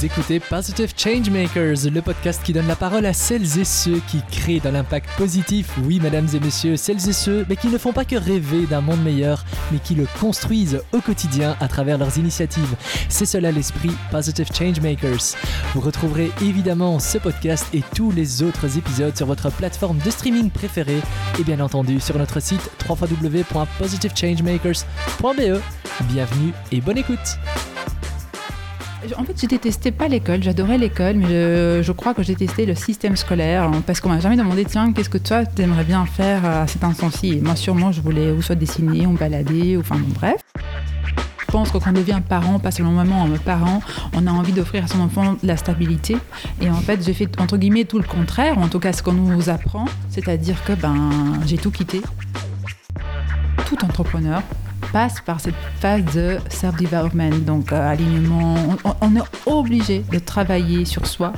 Vous écoutez Positive Changemakers, le podcast qui donne la parole à celles et ceux qui créent de l'impact positif. Oui, mesdames et messieurs, celles et ceux, mais qui ne font pas que rêver d'un monde meilleur, mais qui le construisent au quotidien à travers leurs initiatives. C'est cela l'esprit Positive Changemakers. Vous retrouverez évidemment ce podcast et tous les autres épisodes sur votre plateforme de streaming préférée et bien entendu sur notre site www.positivechangemakers.be. Bienvenue et bonne écoute. En fait, je détestais pas l'école, j'adorais l'école, mais je, crois que j'ai détesté le système scolaire hein, parce qu'on m'a jamais demandé tiens, qu'est-ce que toi tu aimerais bien faire à cet instant-ci moi, sûrement, je voulais ou soit dessiner, ou balader, ou enfin bon, bref. Je pense que quand on devient parent, pas seulement maman, mais parent, on a envie d'offrir à son enfant la stabilité. Et en fait, j'ai fait entre guillemets tout le contraire, en tout cas ce qu'on nous apprend, c'est-à-dire que ben j'ai tout quitté. Tout entrepreneur passe par cette phase de self-development, donc euh, alignement. On, est obligé de travailler sur soi.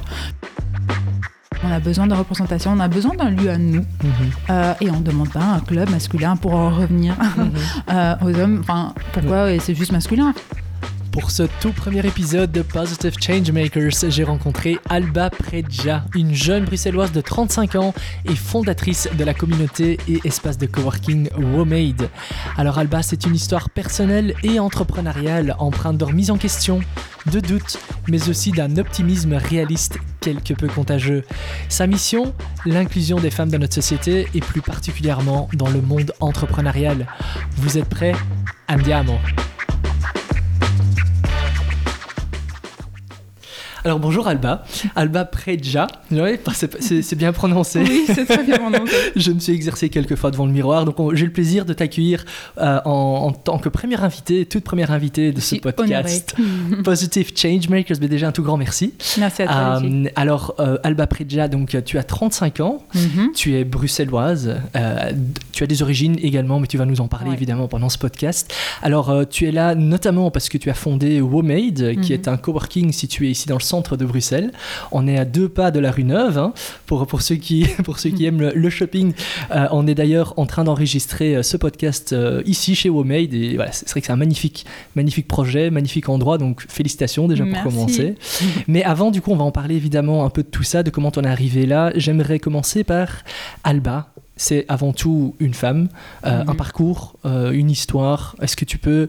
On a besoin de représentation, on a besoin d'un lieu à nous. Mhm. Euh, et on ne demande pas un club masculin pour en revenir mhm. euh, aux hommes. Enfin, pourquoi? C'est juste masculin pour ce tout premier épisode de Positive Changemakers, j'ai rencontré Alba Predja, une jeune bruxelloise de 35 ans et fondatrice de la communauté et espace de coworking WoMade. Alors Alba, c'est une histoire personnelle et entrepreneuriale empreinte de remise en question, de doutes, mais aussi d'un optimisme réaliste quelque peu contagieux. Sa mission L'inclusion des femmes dans notre société et plus particulièrement dans le monde entrepreneurial. Vous êtes prêts? Andiamo Alors bonjour Alba, Alba Predja, c'est bien prononcé. Oui, c'est très bien prononcé. je me suis exercé quelques fois devant le miroir, donc j'ai le plaisir de t'accueillir euh, en, tant que première invitée, toute première invitée de ce podcast. Positive Changemakers, mais déjà un tout grand merci. Merci à toi. Euh, alors euh, Alba Predja, donc tu as 35 ans, mm-hmm. tu es bruxelloise, tu as des origines également, mais tu vas nous en parler évidemment pendant ce podcast. Alors tu es là notamment parce que tu as fondé WoMade, qui mm-hmm. est un coworking situé ici dans le centre de Bruxelles. On est à deux pas de la rue Neuve. Hein, pour, pour, ceux qui, pour ceux qui aiment le, shopping, euh, on est d'ailleurs en train d'enregistrer euh, ce podcast euh, ici chez WoMade. Et voilà, c'est vrai que c'est un magnifique, magnifique projet, magnifique endroit. Donc félicitations déjà pour commencer. Mais avant, du coup, on va en parler évidemment un peu de tout ça, de comment on est arrivé là. J'aimerais commencer par Alba c'est avant tout une femme, un mhm. parcours, une histoire. Est-ce que tu peux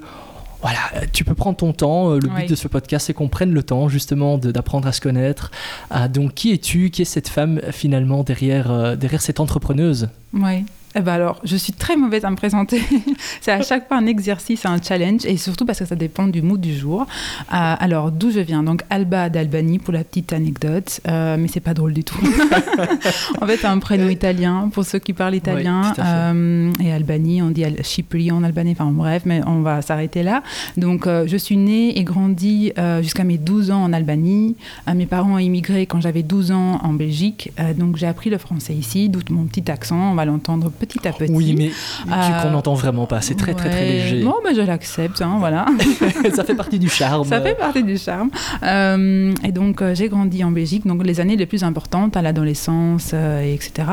voilà, tu peux prendre ton temps. Euh, le but de ce podcast, c'est qu'on prenne le temps justement d'apprendre à se connaître. Ah, donc, qui es-tu? Qui est cette femme finalement derrière, euh, derrière cette entrepreneuse? Oui. Eh ben alors, je suis très mauvaise à me présenter. c'est à chaque fois un exercice, un challenge, et surtout parce que ça dépend du mood du jour. Euh, alors, d'où je viens? Donc, Alba d'Albanie, pour la petite anecdote, euh, mais c'est pas drôle du tout. en fait, un prénom italien, pour ceux qui parlent italien. Euh, et Albanie, on dit Chypre en albanais, enfin bref, mais on va s'arrêter là. Donc, je suis née et grandie jusqu'à mes 12 ans en Albanie. mes parents ont immigré quand j'avais 12 ans en Belgique, donc j'ai appris le français ici, d'où mon petit accent, on va l'entendre petit à petit. Oui, mais euh, qu'on n'entend vraiment pas. C'est très, très, très léger. Bon, mais je l'accepte, hein, voilà. ça fait partie du charme. Ça fait partie du charme. Euh, et donc, euh, j'ai grandi en Belgique, donc les années les plus importantes à l'adolescence, etc.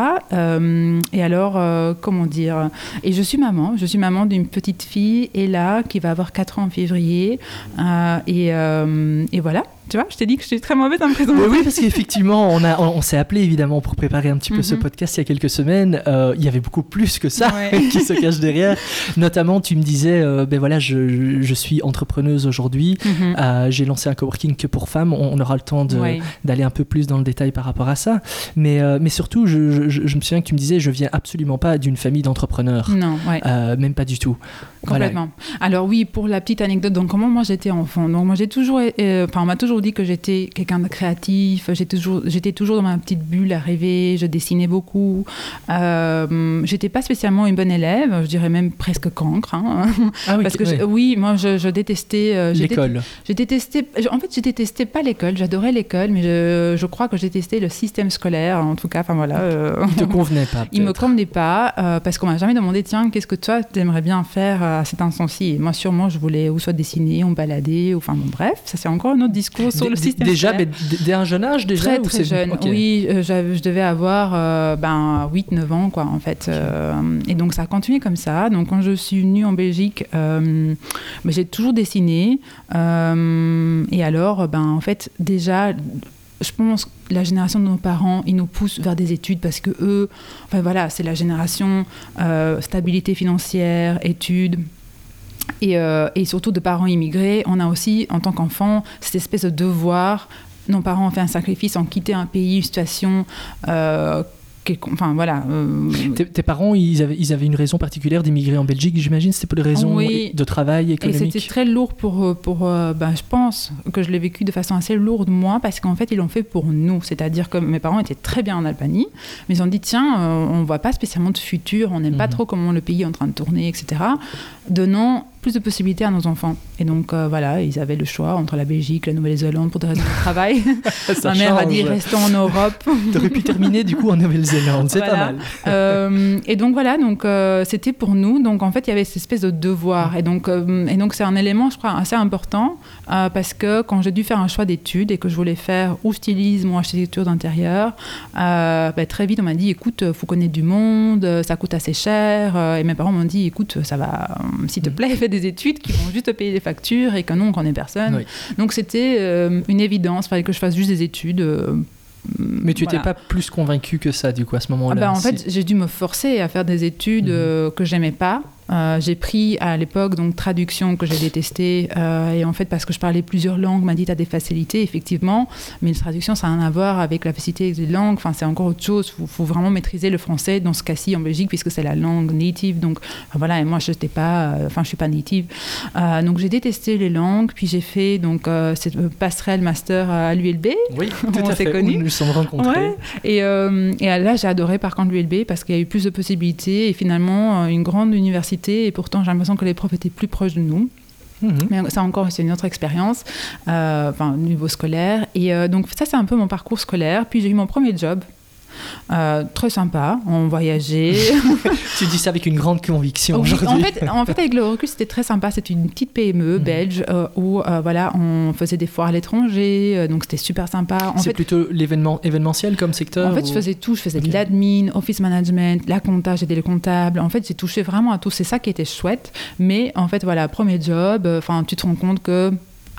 et alors, comment dire Et je suis maman. Je suis maman d'une petite fille, Ella, qui va avoir 4 ans en février. et, et voilà. Tu vois, je t'ai dit que je suis très mauvaise à me présenter. oui, parce qu'effectivement, on, a, on, s'est appelé évidemment pour préparer un petit peu ce mhm. podcast il y a quelques semaines. Euh, il y avait beaucoup plus que ça qui se cache derrière. Notamment, tu me disais, euh, ben voilà, je, je, suis entrepreneuse aujourd'hui. Mhm. Euh, j'ai lancé un coworking que pour femmes. On, aura le temps d'aller un peu plus dans le détail par rapport à ça. Mais, mais surtout, je, je, me souviens que tu me disais, je viens absolument pas d'une famille d'entrepreneurs. Non, même pas du tout. Complètement. Alors oui, pour la petite anecdote, donc comment moi j'étais enfant? Donc moi j'ai toujours, enfin on m'a toujours dit que j'étais quelqu'un de créatif. J'étais toujours, j'étais toujours dans ma petite bulle à rêver. Je dessinais beaucoup. Euh, j'étais pas spécialement une bonne élève. Je dirais même presque cancre. Hein. Ah oui, Parce que oui, moi, je, détestais euh, l'école. Je détestais. En fait, je détestais pas l'école. J'adorais l'école, mais je, crois que je détestais le système scolaire. En tout cas, enfin voilà. Euh, il te convenait pas. Il me convenait pas euh, parce qu'on m'a jamais demandé tiens, qu'est-ce que toi tu aimerais bien faire à cet instant-ci. Moi, sûrement, je voulais ou soit dessiner, ou balader, ou enfin bon, bref, ça c'est encore un autre discours sur, le système. Déjà, mais dès un jeune âge déjà Très, très jeune. Oui, je devais avoir ben, 8-9 ans, quoi, en fait. et donc, ça a continué comme ça. Donc, quand je suis venue en Belgique, ben, j'ai toujours dessiné. et alors, ben, en fait, déjà je pense que la génération de nos parents, ils nous poussent vers des études parce que eux, enfin voilà, c'est la génération euh, stabilité financière, études. Et, euh, et, surtout de parents immigrés, on a aussi, en tant qu'enfant, cette espèce de devoir. Nos parents ont fait un sacrifice, ont quitté un pays, une situation euh, Enfin, voilà. Euh, tes, parents, ils avaient, ils avaient une raison particulière d'immigrer en Belgique, j'imagine C'était pour des raisons de travail économique Et c'était très lourd pour. Euh, pour euh, ben, je pense que je l'ai vécu de façon assez lourde, moi, parce qu'en fait, ils l'ont fait pour nous. C'est-à-dire que mes parents étaient très bien en Albanie, mais ils ont dit tiens, on ne voit pas spécialement de futur, on n'aime pas mhm. trop comment le pays est en train de tourner, etc. Donnant plus de possibilités à nos enfants. Et donc, voilà, ils avaient le choix entre la Belgique, la Nouvelle-Zélande pour des raisons de travail. Ma mère a dit restons en Europe. tu aurais pu terminer du coup en Nouvelle-Zélande c'est pas mal. Euh, et donc voilà, donc euh, c'était pour nous. Donc en fait, il y avait cette espèce de devoir. Et donc, euh, et donc c'est un élément, je crois, assez important parce que quand j'ai dû faire un choix d'études et que je voulais faire ou stylisme ou architecture d'intérieur, bah, très vite on m'a dit, écoute, faut connaître du monde, ça coûte assez cher. et mes parents m'ont dit, écoute, ça va, s'il te mm. plaît, fais des études qui vont juste te payer des factures et que non, on connaît personne. Donc c'était une évidence, il fallait que je fasse juste des études mais tu n'étais pas plus convaincu que ça, du coup, à ce moment-là ah bah, En fait, j'ai dû me forcer à faire des études mhm. euh, que j'aimais pas, euh, j'ai pris à l'époque donc traduction que j'ai détesté euh, et en fait parce que je parlais plusieurs langues m'a dit tu as des facilités effectivement mais la traduction ça n'a rien à voir avec la facilité des langues enfin c'est encore autre chose il faut, vraiment maîtriser le français dans ce cas-ci en Belgique puisque c'est la langue native donc voilà et moi je n'étais pas euh, enfin je suis pas native. Donc j'ai détesté les langues puis j'ai fait donc cette passerelle master à l'ULB oui tout à fait. connu. nous nous sommes rencontrés. Et, et là j'ai adoré par contre l'ULB parce qu'il y a eu plus de possibilités et finalement une grande université et pourtant j'ai l'impression que les profs étaient plus proches de nous. Mhm. Mais ça encore, c'est une autre expérience, euh, enfin, au niveau scolaire. Et euh, donc, ça, c'est un peu mon parcours scolaire. Puis, j'ai eu mon premier job euh, très sympa, on voyageait. tu dis ça avec une grande conviction aujourd'hui. En fait, en fait, avec le recul, c'était très sympa. C'était une petite PME mm. belge euh, où euh, voilà, on faisait des foires à l'étranger, donc c'était super sympa. C'est plutôt l'événement événementiel comme secteur En fait, je faisais tout. Je faisais de l'admin, office management, la compta, j'étais le comptable. En fait, j'ai touché vraiment à tout. C'est ça qui était chouette. Mais en fait, voilà, premier job, enfin, tu te rends compte que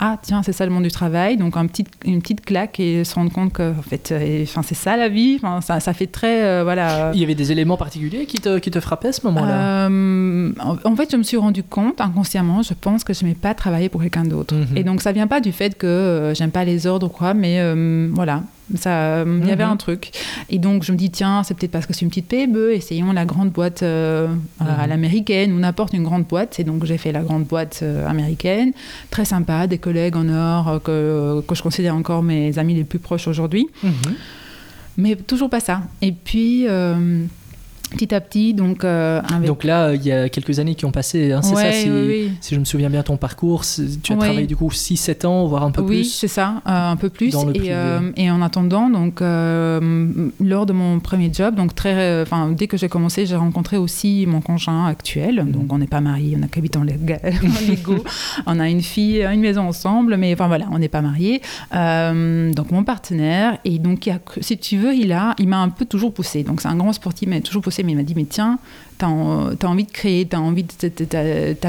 ah tiens c'est ça le monde du travail. Donc un petit, une petite claque et se rendre compte que en fait euh, enfin c'est ça la vie. Ça, ça, fait très euh, voilà. Il y avait des éléments particuliers qui te, qui te frappaient à ce moment-là? Euh, en, fait je me suis rendu compte inconsciemment je pense que je n'aimais pas travailler pour quelqu'un d'autre. Mhm. et donc ça vient pas du fait que j'aime pas les ordres ou quoi mais voilà ça, il y avait mhm. un truc. Et donc, je me dis, tiens, c'est peut-être parce que c'est une petite PME, essayons la grande boîte euh, à mhm. l'américaine ou n'importe une grande boîte. Et donc, j'ai fait la grande boîte euh, américaine. Très sympa, des collègues en or euh, que, que, je considère encore mes amis les plus proches aujourd'hui. Mhm. Mais toujours pas ça. Et puis petit à petit. Donc, euh, donc là, il y a quelques années qui ont passé, hein, c'est ça si, si, je me souviens bien ton parcours. Tu as travaillé du coup 6-7 ans, voire un peu plus Oui, c'est ça, euh, un peu plus. Et, euh, et, en attendant, donc, lors de mon premier job, donc très, dès que j'ai commencé, j'ai rencontré aussi mon conjoint actuel. Mhm. Donc on n'est pas mariés, on n'a qu'habité en Lego. on a une fille, une maison ensemble, mais enfin voilà, on n'est pas mariés. donc mon partenaire, et donc si tu veux, il, a, il m'a un peu toujours poussé. Donc c'est un grand sportif, mais toujours poussé mais il m'a dit, mais tiens, tu as, envie de créer, tu as, envie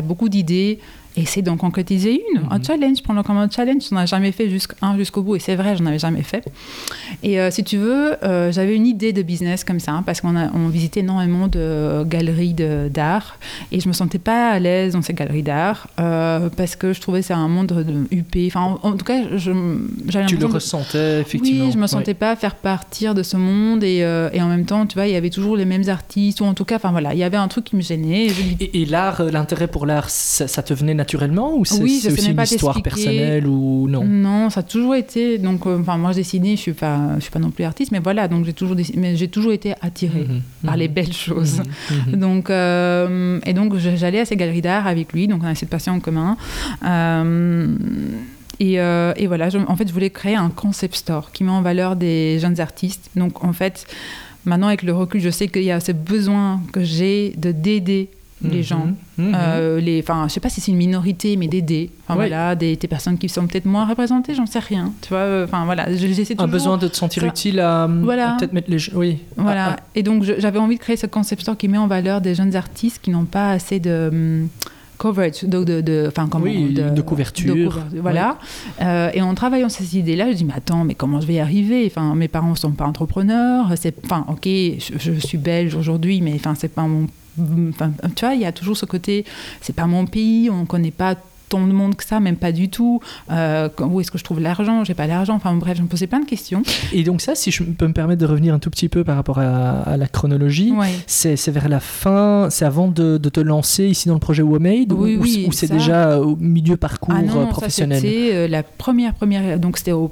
beaucoup d'idées, essaie d'en concrétiser une, un mhm. challenge, prends-le comme un challenge. On n'a jamais fait jusqu'un jusqu'au bout, et c'est vrai, j'en avais jamais fait. Et euh, si tu veux, euh, j'avais une idée de business comme ça, hein, parce qu'on on visitait énormément de galeries d'art, et je me sentais pas à l'aise dans ces galeries d'art, euh, parce que je trouvais que c'est un monde de UP. Enfin, en, tout cas, j'avais Tu le ressentais, effectivement. Oui, je me sentais pas faire partir de ce monde, et, et, en même temps, tu vois, il y avait toujours les mêmes artistes, ou en tout cas, enfin voilà, il y avait un truc qui me gênait. Et, l'art, l'intérêt pour l'art, ça, ça te venait naturellement ou c'est aussi une histoire personnelle ou non? Non, ça a toujours été. Donc, euh, enfin, moi, je dessinais, je suis pas, je suis pas non plus artiste, mais voilà, donc j'ai toujours, mais j'ai toujours été attirée mhm, par les mhm. belles choses. Mhm, donc, euh, et donc, j'allais à ces galeries d'art avec lui, donc on a cette passion en commun. Euh, et, et, voilà, en fait, je voulais créer un concept store qui met en valeur des jeunes artistes. Donc, en fait, maintenant, avec le recul, je sais qu'il y a ce besoin que j'ai de d'aider les Mhm. gens. Mhm. Euh, les, enfin, je sais pas si c'est une minorité, mais d'aider. Enfin, Ouais. voilà, des, des personnes qui sont peut-être moins représentées, j'en sais rien. Tu vois, euh, enfin voilà, je- j'essaie un toujours. besoin de te sentir ça- utile à, Voilà. à peut-être mettre les. Oui. Voilà. Ah, ah. Et donc, j'avais envie de créer ce concept store qui met en valeur des jeunes artistes qui n'ont pas assez de hum, coverage, donc de, de, enfin, comment, Oui, de couverture. voilà. Euh, et en travaillant ces idées-là, je dis mais attends, mais comment je vais y arriver? Enfin, mes parents sont pas entrepreneurs. C'est, enfin, ok, je, je suis belge aujourd'hui, mais enfin, c'est pas mon. Enfin, tu vois, il y a toujours ce côté, c'est pas mon pays, on connaît pas tant de monde que ça, même pas du tout. Euh, où est-ce que je trouve l'argent J'ai pas l'argent. Enfin bref, je me posais plein de questions. Et donc ça, si je peux me permettre de revenir un tout petit peu par rapport à, à la chronologie, Ouais. c'est vers la fin, c'est avant de, de te lancer ici dans le projet WoMade Oui, ou, ou- oui, ou c'est déjà au milieu parcours Ah non, euh, ça, professionnel? c'était euh, la première, première. Donc c'était au,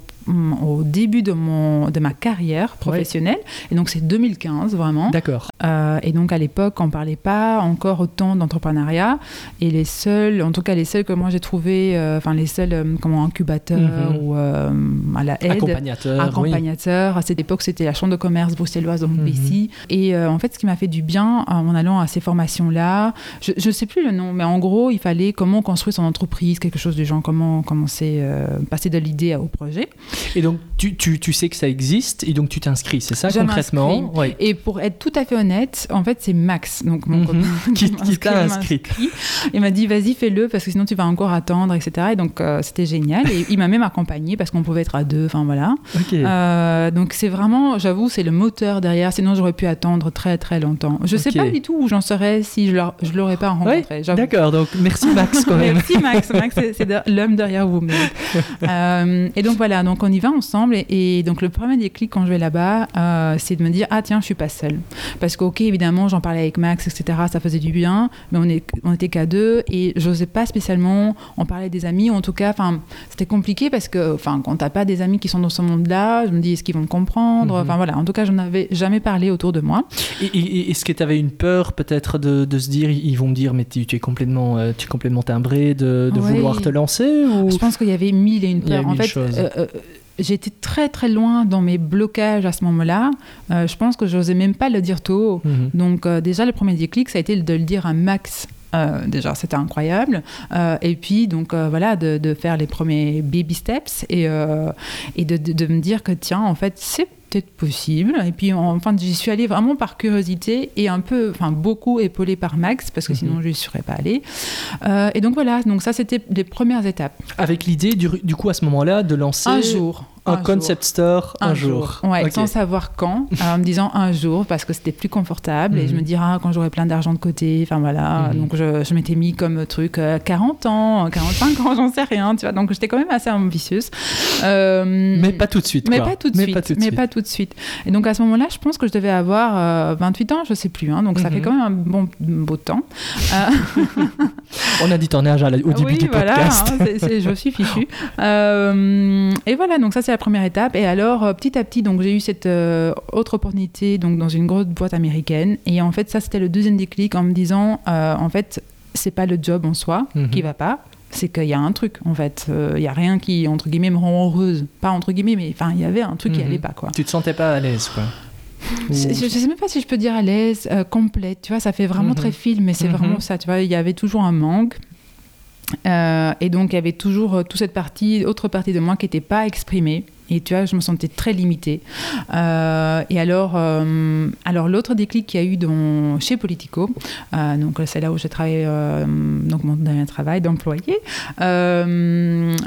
au début de, mon, de ma carrière professionnelle. Et donc c'est 2015 vraiment. D'accord. Euh, et donc à l'époque, on parlait pas encore autant d'entrepreneuriat. Et les seuls, en tout cas les seuls que moi j'ai trouvé, euh, enfin les seuls euh, comment incubateurs Mhm. ou à la aide. Accompagnateur. oui. accompagnateur. À cette époque, c'était la chambre de commerce bruxelloise, donc Mhm. ici. Et en fait, ce qui m'a fait du bien en allant à ces formations-là, je ne sais plus le nom, mais en gros, il fallait comment construire son entreprise, quelque chose du genre, comment commencer, euh, passer de l'idée au projet. Et donc tu, tu, tu sais que ça existe et donc tu t'inscris, c'est ça Je concrètement. Oui. Et pour être tout à fait honnête, en fait, c'est Max, donc mon Mhm. copain, Qui, t'a inscrit. Il m'a dit vas-y fais-le parce que sinon tu vas encore attendre etc. Et donc euh, c'était génial et il m'a même accompagné parce qu'on pouvait être à deux. Enfin voilà. Euh, donc c'est vraiment, j'avoue, c'est le moteur derrière. Sinon j'aurais pu attendre très très longtemps. Je sais Ok. pas du tout où j'en serais si je l'aurais- pas rencontré. D'accord, donc merci Max quand même. Merci Max, Max c'est- l'homme derrière vous. Euh, et donc voilà, donc on y va ensemble et, et donc le premier déclic quand je vais là-bas, euh, c'est de me dire ah tiens je suis pas seule. Parce que ok évidemment j'en parlais avec Max etc ça faisait du bien mais on est on était qu'à deux et j'osais pas spécialement en parler des amis. Ou en tout cas enfin c'était compliqué parce que enfin quand t'as pas des amis qui sont dans ce monde-là, je me dis est-ce qu'ils vont me comprendre? Mhm. enfin voilà. En tout cas je n'avais jamais parlé autour de moi. Et, est-ce que tu avais une peur peut-être de, de se dire ils vont me dire mais tu, tu es complètement euh, tu es complètement timbré de, vouloir te lancer ou? Je pense qu'il y avait mille et une peurs. En fait, euh, euh, j'étais très très loin dans mes blocages à ce moment-là. Euh, je pense que j'osais même pas le dire tôt. Mhm. Donc euh, déjà le premier déclic, ça a été de le dire à Max. Euh, déjà, c'était incroyable. Euh, et puis, donc euh, voilà, de, de faire les premiers baby steps et, et de, de- de me dire que tiens, en fait, c'est peut-être possible. Et puis, en- enfin, j'y suis allée vraiment par curiosité et un peu, enfin, beaucoup épaulée par Max parce que Mhm. sinon, je n'y serais pas allée. Et donc voilà, donc ça, c'était les premières étapes. Avec l'idée du, du coup à ce moment-là de lancer Un jour. Un, concept store un, jour. Ouais, sans savoir quand, euh, en me disant un jour parce que c'était plus confortable et je Mhm. me dirais ah, quand j'aurai plein d'argent de côté, enfin voilà. Mhm. Donc je, je m'étais mis comme truc euh, 40 ans, 45 ans, j'en sais rien, tu vois. Donc j'étais quand même assez ambitieuse. Euh, Mais pas tout de suite. mais quoi. pas tout de Mais suite. pas tout de mais suite. pas tout de suite. Et donc à ce moment-là, je pense que je devais avoir euh, 28 ans, je sais plus. hein, donc ça Mhm. fait quand même un bon beau temps. On a dit ton âge au début oui, du voilà, podcast. hein, c'est- je suis fichue. Euh, et voilà, donc ça c'est la première étape. Et alors euh, petit à petit, donc j'ai eu cette euh, autre opportunité donc dans une grosse boîte américaine. Et en fait, ça c'était le deuxième déclic en me disant, euh, en fait, c'est pas le job en soi Mhm. qui va pas. C'est qu'il y a un truc, en fait. Euh, Il y a rien qui, entre guillemets, me rend heureuse. Pas entre guillemets, mais enfin, il y avait un truc qui Mhm. allait pas, quoi. Tu te sentais pas à l'aise quoi. Ou- Je, je sais même pas si je peux dire à l'aise, euh, complète, tu vois, ça fait vraiment Mhm. très film, mais c'est Mhm. vraiment ça, tu vois, il y avait toujours un manque. Euh, et donc, il y avait toujours euh, toute cette partie, autre partie de moi qui n'était pas exprimée. Et tu vois, je me sentais très limitée. Euh, et alors, euh, alors l'autre déclic qu'il y a eu dans, chez Politico, euh, donc c'est là où j'ai travaillé, donc mon dernier travail d'employé,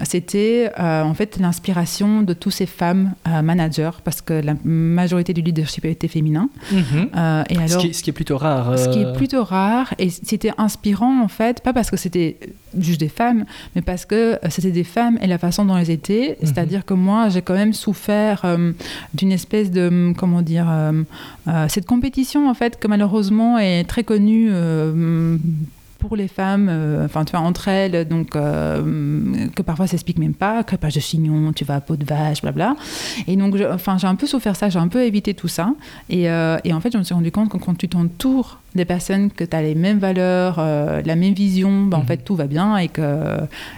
c'était en fait l'inspiration de tous ces femmes managers, parce que la majorité du leadership était féminin. Euh, et ce, alors, qui est, ce qui est plutôt rare. ce qui est plutôt rare, et c'était inspirant en fait, pas parce que c'était juste des femmes, mais parce que euh, c'était des femmes et la façon dont elles étaient. Mhm. C'est-à-dire que moi, j'ai quand même souffert euh, d'une espèce de, hum, comment dire, euh, euh, cette compétition en fait, que malheureusement est très connue. Euh, pour les femmes, enfin, tu vois, entre elles, donc, que parfois s'explique même pas, crépage de chignon, tu vas à peau de vache, blabla. Et donc, enfin, j'ai un peu souffert ça, j'ai un peu évité tout ça. Et, et en fait, je me suis rendu compte que quand tu t'entoures des personnes que tu as les mêmes valeurs, euh, la même vision, bah, en mhm. fait tout va bien et que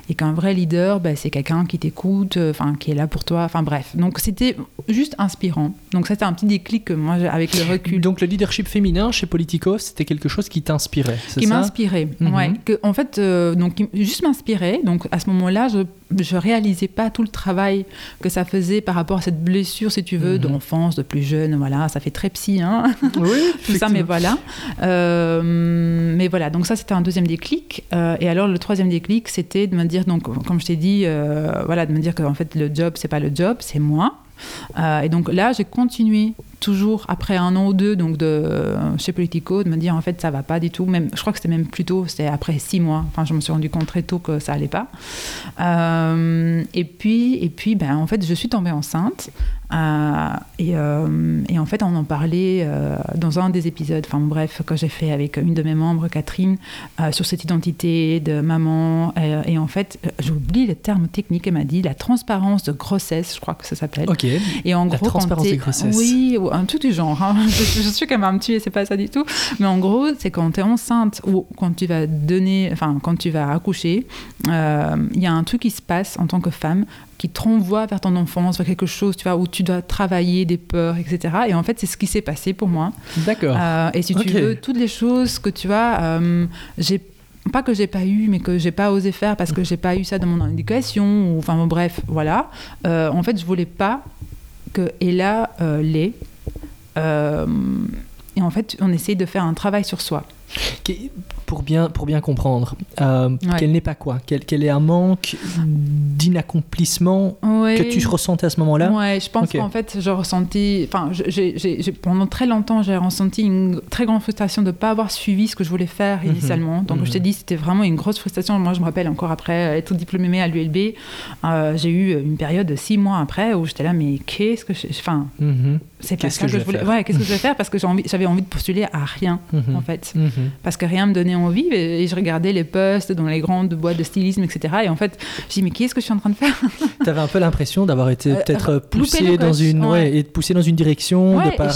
et qu'un vrai leader, bah, c'est quelqu'un qui t'écoute, euh, enfin qui est là pour toi, enfin bref. Donc c'était juste inspirant. Donc c'était un petit déclic que moi avec le recul. Donc le leadership féminin chez Politico, c'était quelque chose qui t'inspirait, Qui m'inspirait, mhm. ouais. Que, en fait, euh, donc juste m'inspirait. Donc à ce moment-là, je je réalisais pas tout le travail que ça faisait par rapport à cette blessure, si tu veux, mhm. d'enfance, de plus jeune. Voilà, ça fait très psy, hein Oui, tout ça, mais voilà. Euh, mais voilà, donc ça, c'était un deuxième déclic. Euh, et alors, le troisième déclic, c'était de me dire, donc, comme je t'ai dit, euh, voilà, de me dire que en fait, le job, c'est pas le job, c'est moi. et donc là, j'ai continué toujours après un an ou deux donc de chez Politico de me dire en fait ça va pas du tout. Même je crois que c'était même plus tôt c'était après six mois. Enfin je me suis rendu compte très tôt que ça allait pas. Euh, et puis et puis ben en fait je suis tombée enceinte euh, et, euh, et, en fait on en parlait dans un des épisodes enfin bref que j'ai fait avec une de mes membres Catherine sur cette identité de maman. Et, en fait j'oublie le terme technique elle m'a dit la transparence de grossesse je crois que ça s'appelle. Ok. Et en la gros transparence de grossesse oui un tout du genre. Hein. Je, suis quand même tuer, c'est pas ça du tout. Mais en gros, c'est quand tu es enceinte ou quand tu vas donner, enfin, quand tu vas accoucher, euh, il y a un truc qui se passe en tant que femme qui te renvoie vers ton enfance, vers quelque chose, tu vois, où tu dois travailler des peurs, etc. Et en fait, c'est ce qui s'est passé pour moi. D'accord. Euh, et si tu veux, toutes les choses que tu vois, euh, j'ai pas que j'ai pas eu, mais que j'ai pas osé faire parce que j'ai pas eu ça dans mon éducation, ou enfin bon, bref, voilà. en fait, je voulais pas que Ella euh, l'ait. Euh, et en fait, on essaye de faire un travail sur soi pour bien, pour bien comprendre, euh, quel n'est pas quoi? Quel, quel, est un manque d'inaccomplissement que tu ressentais à ce moment-là? Ouais, je pense qu'en fait, je ressentis. Enfin, pendant très longtemps, j'ai ressenti une très grande frustration de ne pas avoir suivi ce que je voulais faire mhm. initialement. Donc, je t'ai mhm. dit, c'était vraiment une grosse frustration. Moi, je me rappelle encore après être diplômée à l'ULB, euh, j'ai eu une période de six mois après où j'étais là, mais qu'est-ce que je. Enfin, mhm. C'est pas ça que, je voulais. Ouais, qu'est-ce que je vais faire? Parce que j'avais envie, envie de postuler à rien, en fait. Parce que rien me donnait envie et, je regardais les posts dans les grandes boîtes de stylisme, etc. Et en fait, je dis mais qu'est-ce que je suis en train de faire? Tu avais un peu l'impression d'avoir été euh, peut-être poussé dans une ouais. et poussé dans une direction de par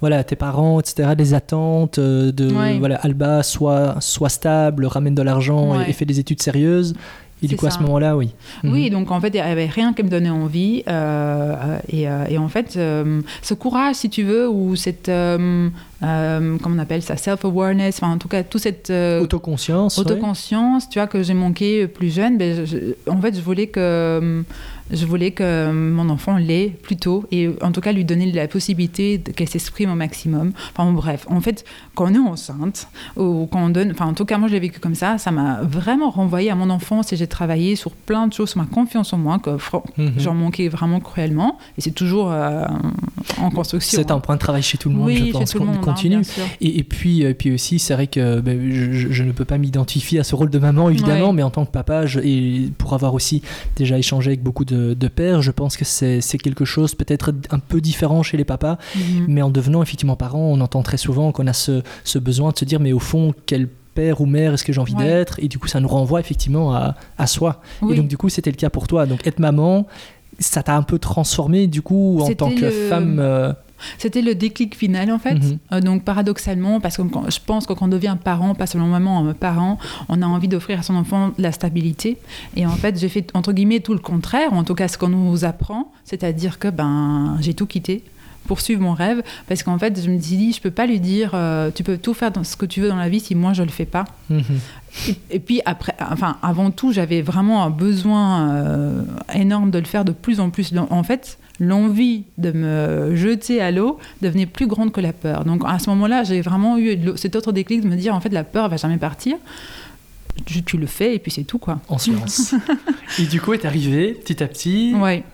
voilà tes parents, etc. Des attentes euh, de voilà Alba soit soit stable, ramène de l'argent et, et fait des études sérieuses. Et du coup, à ce moment-là, oui. Oui, mhm. donc en fait, il n'y avait rien qui me donnait envie. Euh, et, euh, et, en fait, euh, ce courage, si tu veux, ou cette. comment on appelle ça Self-awareness, enfin, en tout cas, toute cette. autoconscience. Autoconscience, tu vois, que j'ai manqué plus jeune. Ben, en fait, je voulais que je voulais que mon enfant l'ait plus tôt et en tout cas lui donner la possibilité qu'elle s'exprime au maximum. Enfin bref, en fait, quand on est enceinte ou quand on donne, enfin en tout cas moi je l'ai vécu comme ça, ça m'a vraiment renvoyé à mon enfance et j'ai travaillé sur plein de choses, sur ma confiance en moi que mhm. j'en manquais vraiment cruellement et c'est toujours euh, en construction. C'est un point de travail chez tout le monde, je pense, qu'on hein, continue. et, et, puis, et puis aussi, c'est vrai que ben, je, ne peux pas m'identifier à ce rôle de maman évidemment, mais en tant que papa, je, et pour avoir aussi déjà échangé avec beaucoup de de, père, je pense que c'est quelque chose peut-être un peu différent chez les papas, mhm. mais en devenant effectivement parent, on entend très souvent qu'on a ce, besoin de se dire mais au fond, quel père ou mère est-ce que j'ai envie d'être? Et du coup, ça nous renvoie effectivement à, soi. Et donc du coup, c'était le cas pour toi. Donc être maman, ça t'a un peu transformé du coup en tant que femme euh, c'était le déclic final en fait. Mhm. Euh, donc paradoxalement, parce que je pense que quand on devient parent, pas seulement maman, parent, on a envie d'offrir à son enfant la stabilité. Et en fait, j'ai fait entre guillemets tout le contraire, en tout cas ce qu'on nous apprend, c'est-à-dire que ben j'ai tout quitté poursuivre mon rêve parce qu'en fait je me suis dit je peux pas lui dire euh, tu peux tout faire dans ce que tu veux dans la vie si moi je le fais pas mhm. et, puis après enfin avant tout j'avais vraiment un besoin euh, énorme de le faire de plus en plus en fait l'envie de me jeter à l'eau devenait plus grande que la peur. Donc à ce moment-là, j'ai vraiment eu cet autre déclic de me dire en fait la peur va jamais partir. Tu, tu le fais et puis c'est tout quoi. En silence. et du coup, est arrivé petit à petit. Ouais.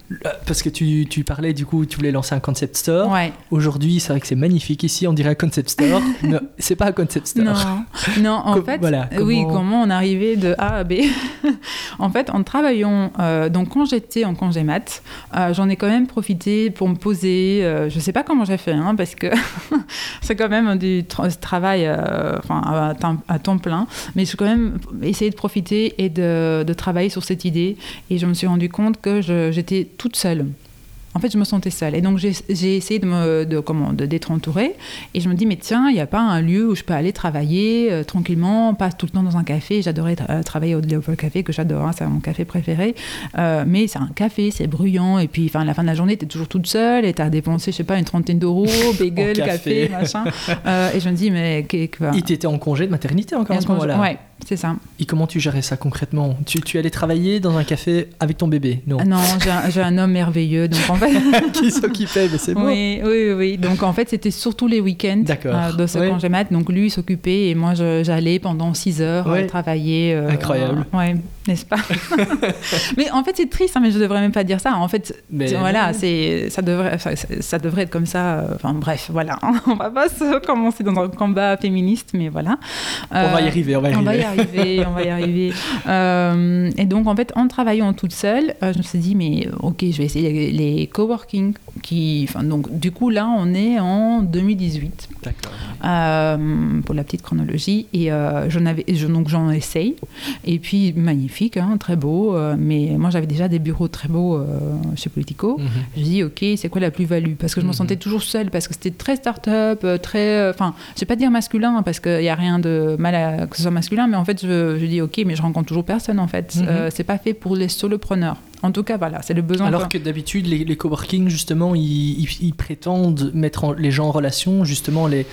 Parce que tu, tu, parlais, du coup, tu voulais lancer un concept store. Ouais. Aujourd'hui, c'est vrai que c'est magnifique. Ici, on dirait un concept store. non, c'est pas un concept store. Non, non en fait, voilà, oui, comment on arrivait de A à B En fait, en travaillant, euh, donc quand j'étais en congé mat, euh, j'en ai quand même profité pour me poser. Euh, je sais pas comment j'ai fait, hein, parce que c'est quand même du travail enfin, à, à, temps plein. Mais j'ai quand même essayé de profiter et de, travailler sur cette idée. Et je me suis rendu compte que j'étais toute seule en fait, je me sentais seule. Et donc, j'ai essayé de me, de, comment, d'être entourée. Et je me dis, mais tiens, il n'y a pas un lieu où je peux aller travailler euh, tranquillement, pas tout le temps dans un café. J'adorais euh, travailler au Léopold Café, que j'adore, hein, c'est mon café préféré. Euh, mais c'est un café, c'est bruyant. Et puis, à la fin de la journée, tu es toujours toute seule et tu as dépensé, je sais pas, une trentaine d'euros, bagel, café. machin. et je me dis, mais. Il t'était en congé de maternité encore à ce moment-là Ouais, c'est ça. Et comment tu gérais ça concrètement? Tu, tu allais travailler dans un café avec ton bébé Non? Non, j'ai un, un, homme merveilleux. Donc, en fait. qui s'occupait, mais c'est bon. Oui, oui, oui. Donc en fait, c'était surtout les week-ends euh, de ce congé mat. Donc lui, il s'occupait et moi, j'allais pendant 6 heures euh, travailler. Euh, Incroyable. ouais, n'est-ce pas? Mais en fait, c'est triste, hein, mais je devrais même pas dire ça. En fait, voilà, c'est ça devrait, ça, devrait être comme ça. Enfin bref, voilà. on va pas se commencer dans un combat féministe, mais voilà. on va y arriver, on va y arriver. On va y arriver, on va y arriver. et donc en fait, en travaillant toute seule, je me suis dit mais ok, je vais essayer les coworking qui, enfin, donc, du coup, là, on est en 2018. D'accord. Euh, pour la petite chronologie. Et euh, j'en avais, je, donc j'en essaye. Et puis, magnifique, hein, très beau. Euh, mais moi, j'avais déjà des bureaux très beaux chez Politico. Mhm. Je dis, OK, c'est quoi la plus-value? Parce que je me mhm. sentais toujours seule, parce que c'était très start-up, très. Enfin, je vais pas dire masculin, parce qu'il n'y a rien de mal à que ce soit masculin, mais en fait, je, je dis, OK, mais je rencontre toujours personne, en fait. Mhm. c'est pas fait pour les solopreneurs. En tout cas, voilà, c'est le besoin. Alors que d'habitude, les, les coworking, justement, ils, prétendent mettre les gens en relation, justement, les.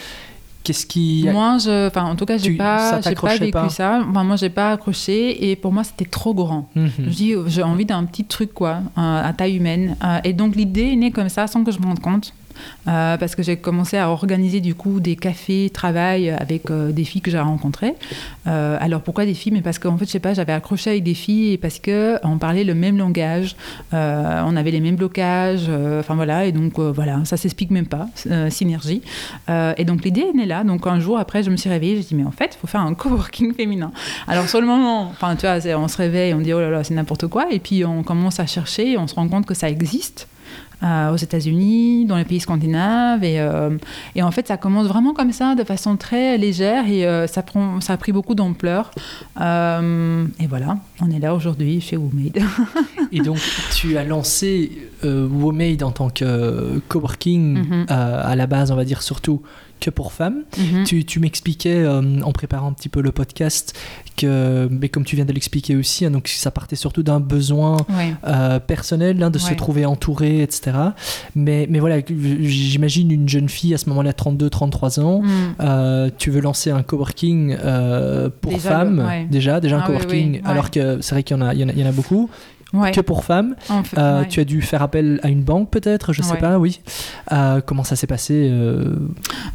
Qu'est-ce qui. Moi, je, enfin, en tout cas, j'ai pas, j'ai pas vécu ça. Enfin, moi, j'ai pas accroché et pour moi, c'était trop grand. Mhm. Je dis, j'ai envie d'un petit truc, quoi, à taille humaine. Euh, et donc, l'idée est née comme ça, sans que je me rende compte. Euh, parce que j'ai commencé à organiser du coup des cafés travail avec euh, des filles que j'ai rencontrées. Euh, alors pourquoi des filles? Mais parce qu'en fait, je sais pas, j'avais accroché avec des filles et parce que on parlait le même langage, on avait les mêmes blocages, enfin voilà, et donc voilà, ça s'explique même pas, synergie. et donc l'idée est là. Donc un jour après, je me suis réveillée, je dit mais en fait, il faut faire un coworking féminin. Alors sur le moment, enfin tu vois, on se réveille, on dit oh là là, c'est n'importe quoi, et puis on commence à chercher, et on se rend compte que ça existe. Euh, aux États-Unis, dans les pays scandinaves. Et, euh, et, en fait, ça commence vraiment comme ça, de façon très légère, et euh, ça, prend, ça a pris beaucoup d'ampleur. et voilà, on est là aujourd'hui chez WoMade. et donc, tu as lancé WoMade en tant que coworking, mhm. à la base, on va dire surtout que pour femmes. Mhm. Tu, tu m'expliquais en préparant un petit peu le podcast que, mais comme tu viens de l'expliquer aussi, hein, donc ça partait surtout d'un besoin personnel, hein, de se trouver entouré, etc. Mais, mais voilà, j'imagine une jeune fille à ce moment-là, 32, 33 ans, mm. euh, tu veux lancer un coworking euh, pour femmes, déjà, déjà un ah coworking, alors que c'est vrai qu'il y, en a, il y en a beaucoup. Que pour femmes. Euh, tu as dû faire appel à une banque peut-être, je sais pas, oui. comment ça s'est passé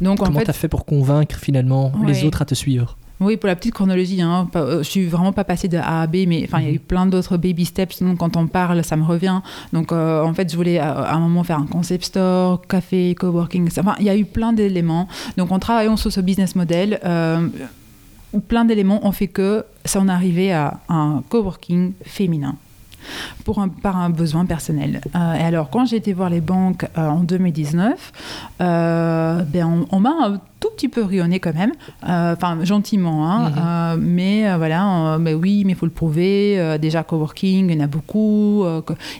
Donc, Comment tu as fait pour convaincre finalement les autres à te suivre? Oui, pour la petite chronologie, hein, euh, je suis vraiment pas passée de A à B, mais enfin, il y a eu mhm. plein d'autres baby steps. Donc, quand on parle, ça me revient. Donc, euh, en fait, je voulais à, un moment faire un concept store, café, coworking. Enfin, il y a eu plein d'éléments. Donc, en travaillant sur ce business model, euh, plein d'éléments ont fait que ça en arrivait à un coworking féminin pour un, par un besoin personnel. et alors, quand j'ai été voir les banques en 2019, ben on, on m'a tout petit peu rionné quand même, euh, enfin gentiment, hein, mhm. euh, mais euh, voilà, mais oui, mais il faut le prouver. déjà coworking, il y en a beaucoup,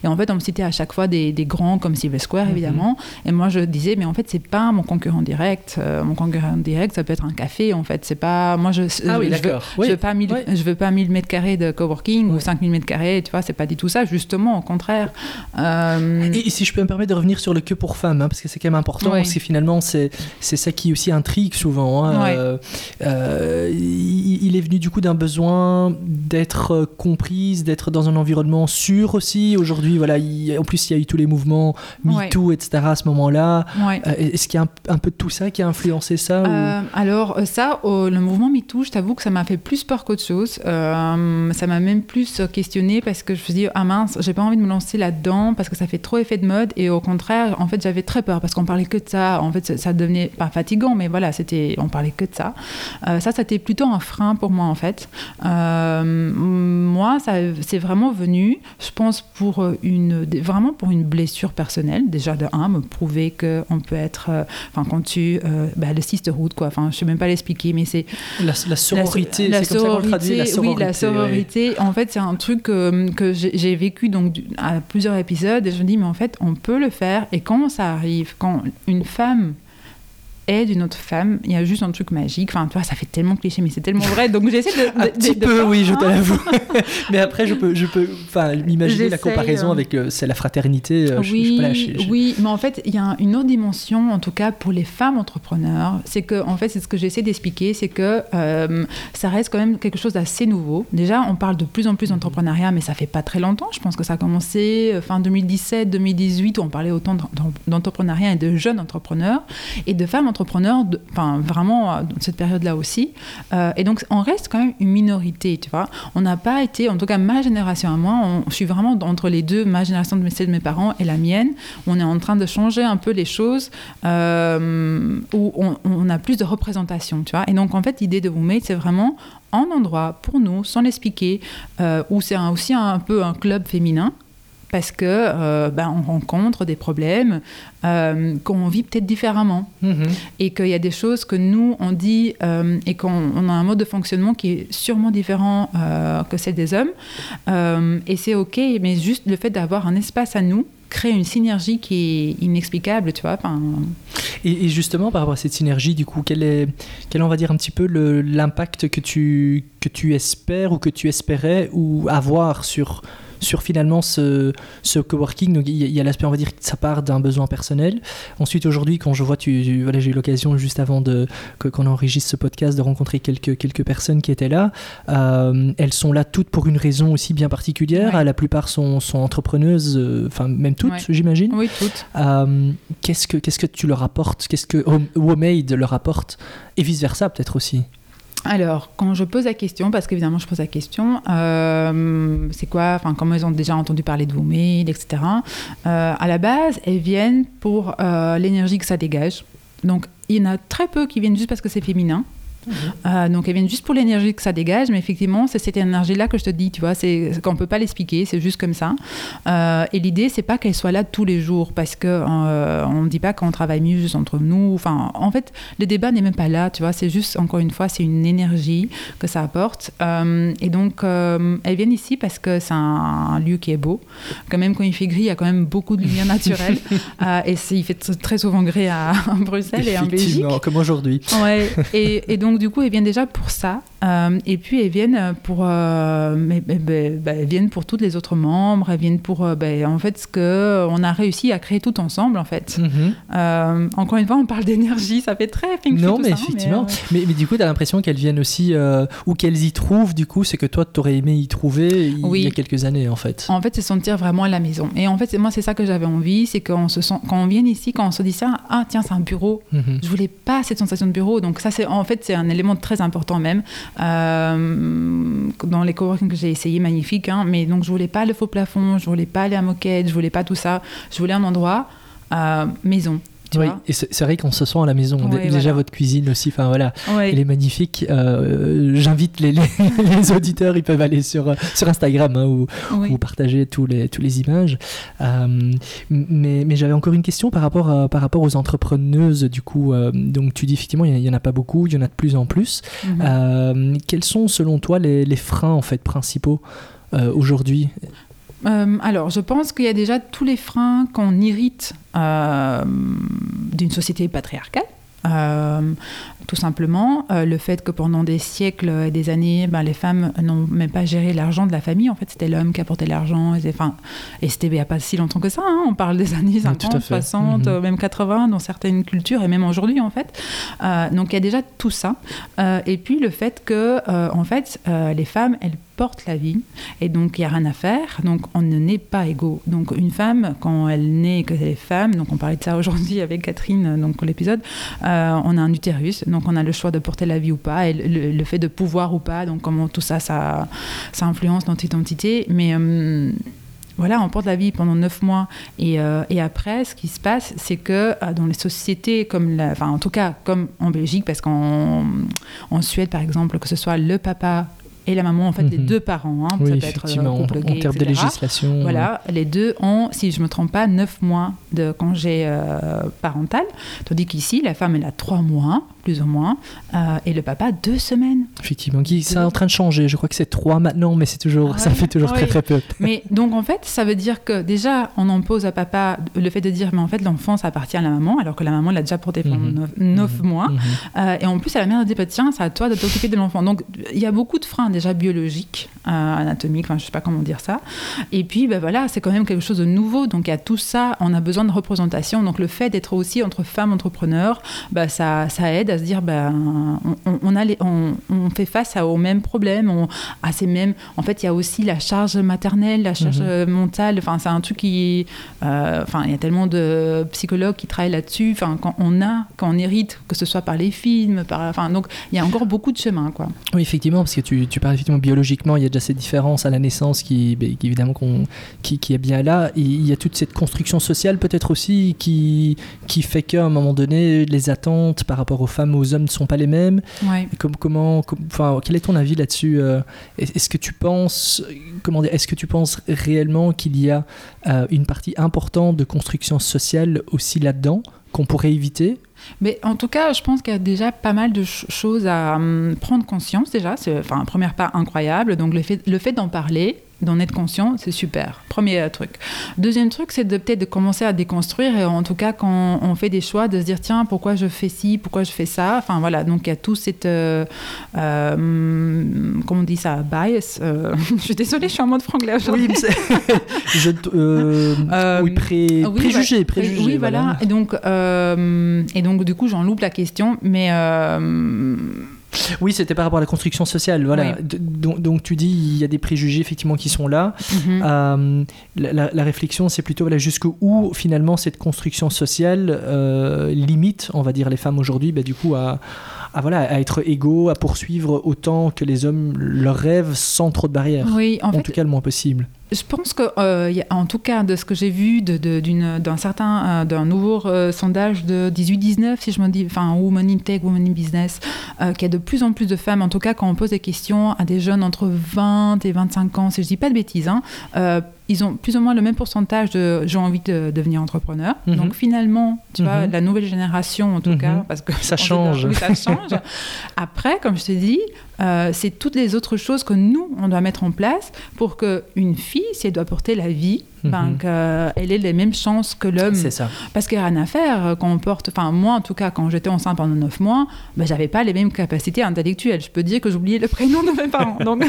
et en fait on me citait à chaque fois des, des grands comme Silver Square mhm. évidemment, et moi je disais mais en fait c'est pas mon concurrent direct, mon concurrent direct ça peut être un café en fait, c'est pas moi je ah oui, je, veux, je, veux pas 1000, je veux pas 1000 mètres carrés de coworking ou 5000 mètres carrés, tu vois, c'est pas du tout ça, justement au contraire. Et, si je peux me permettre de revenir sur le que pour femmes, hein, parce que c'est quand même important, parce que finalement c'est ça qui aussi intéressant intrigue souvent. Hein. il, est venu du coup d'un besoin d'être comprise, d'être dans un environnement sûr aussi. Aujourd'hui, voilà, en plus il y a eu tous les mouvements MeToo, etc. à ce moment-là. Est-ce qu'il y a un, peu de tout ça qui a influencé ça Alors ça, le mouvement MeToo, je t'avoue que ça m'a fait plus peur qu'autre chose. ça m'a même plus questionné parce que je me suis dit, ah mince, j'ai pas envie de me lancer là-dedans parce que ça fait trop effet de mode. Et au contraire, en fait, j'avais très peur parce qu'on parlait que de ça. En fait, ça, devenait pas fatigant, mais voilà, c'était, on parlait que de ça. Euh, ça, c'était plutôt un frein pour moi, en fait. Euh, moi, ça, c'est vraiment venu, je pense, pour une, vraiment pour une blessure personnelle. Déjà, de un, me prouver qu'on peut être, euh, enfin, quand tu, bah, le sisterhood, quoi. Enfin, je sais même pas l'expliquer, mais c'est. La, sororité, c'est comme ça traduit la sororité. Oui, la sororité. En fait, c'est un truc que, que j'ai vécu donc à plusieurs épisodes et je me dis mais en fait on peut le faire et quand ça arrive quand une femme aide une autre femme, il y a juste un truc magique. Enfin, tu vois, ça fait tellement cliché, mais c'est tellement vrai. Donc j'essaie de, un petit peu, oui, je t'avoue. mais après, je peux, je peux, enfin, m'imaginer la comparaison euh, avec euh, c'est la fraternité. Euh, oui, oui, mais en fait, il y a une autre dimension, en tout cas pour les femmes entrepreneurs, c'est que, en fait, c'est ce que j'essaie d'expliquer, c'est que ça reste quand même quelque chose d'assez nouveau. Déjà, on parle de plus en plus d'entrepreneuriat, mais ça fait pas très longtemps. Je pense que ça a commencé fin 2017, 2018, où on parlait autant d'entrepreneuriat et de jeunes entrepreneurs et de femmes entrepreneurs entrepreneurs, vraiment euh, cette période-là aussi. Euh, et donc on reste quand même une minorité, tu vois. On n'a pas été, en tout cas ma génération à moi, on, je suis vraiment entre les deux, ma génération de mes, de mes parents et la mienne. On est en train de changer un peu les choses euh, où on, a plus de représentation, tu vois. Et donc en fait l'idée de Womate, c'est vraiment un endroit pour nous, sans l'expliquer, où c'est aussi un peu un club féminin parce que euh, ben, on rencontre des problèmes euh, qu'on vit peut-être différemment mm-hmm. et qu'il y a des choses que nous on dit euh, et qu'on a un mode de fonctionnement qui est sûrement différent que celle des hommes et c'est ok mais juste le fait d'avoir un espace à nous crée une synergie qui est inexplicable, tu vois. Et, justement, par rapport à cette synergie, du coup, quel est, quel on va dire un petit peu l'impact que tu, que tu espères ou que tu espérais ou avoir sur sur finalement ce, ce coworking. Donc il y a, l'aspect, on va dire, que ça part d'un besoin personnel. Ensuite, aujourd'hui, quand je vois, tu, voilà, j'ai eu l'occasion juste avant de, qu'on enregistre ce podcast de rencontrer quelques, quelques personnes qui étaient là. Euh, elles sont là toutes pour une raison aussi bien particulière. La plupart sont, sont entrepreneuses, euh, enfin même toutes, j'imagine. Oui, toutes. Euh, qu'est-ce, que, qu'est-ce que tu leur apportes? Qu'est-ce que Homemade leur apporte? Et vice-versa peut-être aussi alors, quand je pose la question, parce qu'évidemment je pose la question, euh, c'est quoi, enfin, comme elles ont déjà entendu parler de mails, etc. Euh, à la base, elles viennent pour euh, l'énergie que ça dégage. Donc, il y en a très peu qui viennent juste parce que c'est féminin. Euh, donc elles viennent juste pour l'énergie que ça dégage, mais effectivement, c'est cette énergie-là que je te dis, tu vois, c'est qu'on peut pas l'expliquer, c'est juste comme ça. Euh, et l'idée, c'est pas qu'elle soit là tous les jours, parce que euh, on ne dit pas qu'on travaille mieux juste entre nous. Enfin, en fait, le débat n'est même pas là, tu vois. C'est juste, encore une fois, c'est une énergie que ça apporte. et donc, elles viennent ici parce que c'est un, lieu qui est beau. Quand même, quand il fait gris, il y a quand même beaucoup de lumière naturelle. et il fait très souvent gris à, Bruxelles et en Belgique. comme aujourd'hui. Ouais. Et, et donc du coup, elles viennent déjà pour ça. Euh, et puis elles viennent pour, euh, mais, bah, elles viennent pour tous les autres membres. Elles viennent pour, euh, bah, en fait, ce que on a réussi à créer tout ensemble, en fait. Mhm. encore une fois, on parle d'énergie, ça fait très fink Non, mais effectivement. Mais, mais, du coup, tu as l'impression qu'elles viennent aussi, ou qu'elles y trouvent, du coup, c'est que toi, tu aurais aimé y trouver il y a quelques années, en fait. En fait, c'est sentir vraiment à la maison. Et en fait, moi, c'est ça que j'avais envie, c'est qu'on se sent, quand on vient ici, quand on se dit ça, ah tiens, c'est un bureau. Mhm. Je voulais pas cette sensation de bureau. Donc ça, c'est en fait, c'est un élément très important même. Euh, dans les coworking que j'ai essayé, magnifique, hein, mais donc je voulais pas le faux plafond, je voulais pas à moquette, je voulais pas tout ça. Je voulais un endroit euh, oui, et c'est vrai qu'on se sent à la maison. Déjà, votre cuisine aussi, enfin voilà, elle est magnifique. Euh, j'invite les, les, auditeurs, ils peuvent aller sur, sur Instagram hein, ou, ou, partager tous les, tous les images. Euh, mais, mais j'avais encore une question par rapport, par rapport aux entrepreneuses. Du coup, euh, donc tu dis effectivement, il n'y en a pas beaucoup, il y en a de plus en plus. Mhm. quels sont, selon toi, les, les freins en fait principaux aujourd'hui? Euh, alors, je pense qu'il y a déjà tous les freins qu'on irrite euh, d'une société patriarcale. tout simplement. le fait que pendant des siècles et des années, ben, les femmes n'ont même pas géré l'argent de la famille. En fait, c'était l'homme qui apportait l'argent. Et, enfin, et c'était il n'y a pas si longtemps que ça. Hein. On parle des années 50, 60, mhm. même 80 dans certaines cultures et même aujourd'hui, en fait. donc, il y a déjà tout ça. et puis, le fait que, en fait, les femmes, elles porte la vie et donc il n'y a rien à faire. Donc on ne naît pas égaux. Donc une femme, quand elle naît, que elle est femme, donc on parlait de ça aujourd'hui avec Catherine, donc l'épisode, euh, on a un utérus, donc on a le choix de porter la vie ou pas, et le, fait de pouvoir ou pas, donc comment tout ça, ça, ça influence notre identité. Mais euh, voilà, on porte la vie pendant neuf mois. Et, euh, et après, ce qui se passe, c'est que dans les sociétés comme, la, enfin en tout cas comme en Belgique, parce qu'en en Suède par exemple, que ce soit le papa et la maman, en fait, les mhm. deux parents. Hein, oui, ça peut être euh, couple gay, en, termes de législation. Voilà, les deux ont, si je ne me trompe pas, neuf mois de congé euh, parental. Tandis qu'ici, la femme, elle a trois mois, plus ou moins, euh, et le papa, deux semaines. Effectivement, c'est en train de changer. Je crois que c'est trois maintenant, mais c'est toujours, ça fait toujours très très peu. Mais donc, en fait, ça veut dire que déjà, on impose à papa le fait de dire, mais en fait, l'enfant, ça appartient à la maman, alors que la maman l'a déjà porté pendant mhm. neuf, mhm. mois. et en plus, à la mère, dit, bah, tiens, c'est à toi de t'occuper de l'enfant. Donc, il y a beaucoup de freins déjà biologique, euh, anatomique, enfin je sais pas comment dire ça. Et puis ben voilà, c'est quand même quelque chose de nouveau. Donc il y a tout ça, on a besoin de représentation. Donc le fait d'être aussi entre femmes entrepreneurs, ben, ça, ça aide à se dire ben on, on a les, on, on, fait face à, aux mêmes problèmes, on, à ces mêmes. En fait, il y a aussi la charge maternelle, la charge mhm. mentale. Enfin c'est un truc qui, euh, enfin il y a tellement de psychologues qui travaillent là-dessus. Enfin quand on a, quand on hérite, que ce soit par les films, par, enfin donc il y a encore beaucoup de chemin quoi. Oui effectivement parce que tu, tu parles effectivement biologiquement, il y a déjà cette différence à la naissance qui, ben, évidemment, qui, qui, est bien là. il y a toute cette construction sociale peut-être aussi qui, qui fait qu'à un moment donné, les attentes par rapport aux femmes, aux hommes ne sont pas les mêmes. Comme, comment, enfin, quel est ton avis là-dessus euh, Est-ce que tu penses, comment dire, est-ce que tu penses réellement qu'il y a euh, une partie importante de construction sociale aussi là-dedans qu'on pourrait éviter? Mais en tout cas, je pense qu'il y a déjà pas mal de choses à hum, prendre conscience déjà. C'est enfin, un premier pas incroyable. Donc le fait, le fait d'en parler, d'en être conscient, c'est super. Premier truc. Deuxième truc, c'est de peut-être de commencer à déconstruire et en tout cas quand on fait des choix, de se dire tiens pourquoi je fais ci, pourquoi je fais ça? Enfin voilà, donc il y a tout cette euh, euh, comment on dit ça, bias. Euh, je suis désolée, je suis en mode franglais aujourd'hui. Oui, pré, préjugé, préjugé. Oui, voilà. Et donc et donc du coup j'en loupe la question, mais oui, c'était par rapport à la construction sociale. Voilà. Donc, tu dis il y a des préjugés effectivement qui sont là. Mhm. Euh, la, réflexion, c'est plutôt voilà, jusqu'où finalement cette construction sociale euh, limite, on va dire, les femmes aujourd'hui, bah, du coup, à, voilà, à être égaux, à poursuivre autant que les hommes leurs rêves sans trop de barrières. Oui, en, tout cas, le moins possible. Je pense que, euh, en tout cas, de ce que j'ai vu d'un certain, euh, d'un nouveau euh, sondage de 18-19, si je me dis, enfin, Women in Tech, Women in Business, qu'il y a de plus en plus de femmes, en tout cas, quand on pose des questions à des jeunes entre 20 et 25 ans, si je dis pas de bêtises, hein, ils ont plus ou moins le même pourcentage de j'ai envie de devenir entrepreneur. Mhm. Donc finalement, tu vois, mhm. la nouvelle génération en tout mhm. cas, parce que ça change. ça change. Après, comme je te dis, euh, c'est toutes les autres choses que nous, on doit mettre en place pour qu'une fille, si elle doit porter la vie, mhm. qu'elle ait les mêmes chances que l'homme. C'est ça. Parce qu'il n'y a rien à faire euh, quand on porte. Enfin, moi, en tout cas, quand j'étais enceinte pendant 9 mois, ben, j'avais pas les mêmes capacités intellectuelles. Je peux dire que j'oubliais le prénom de mes parents. Donc,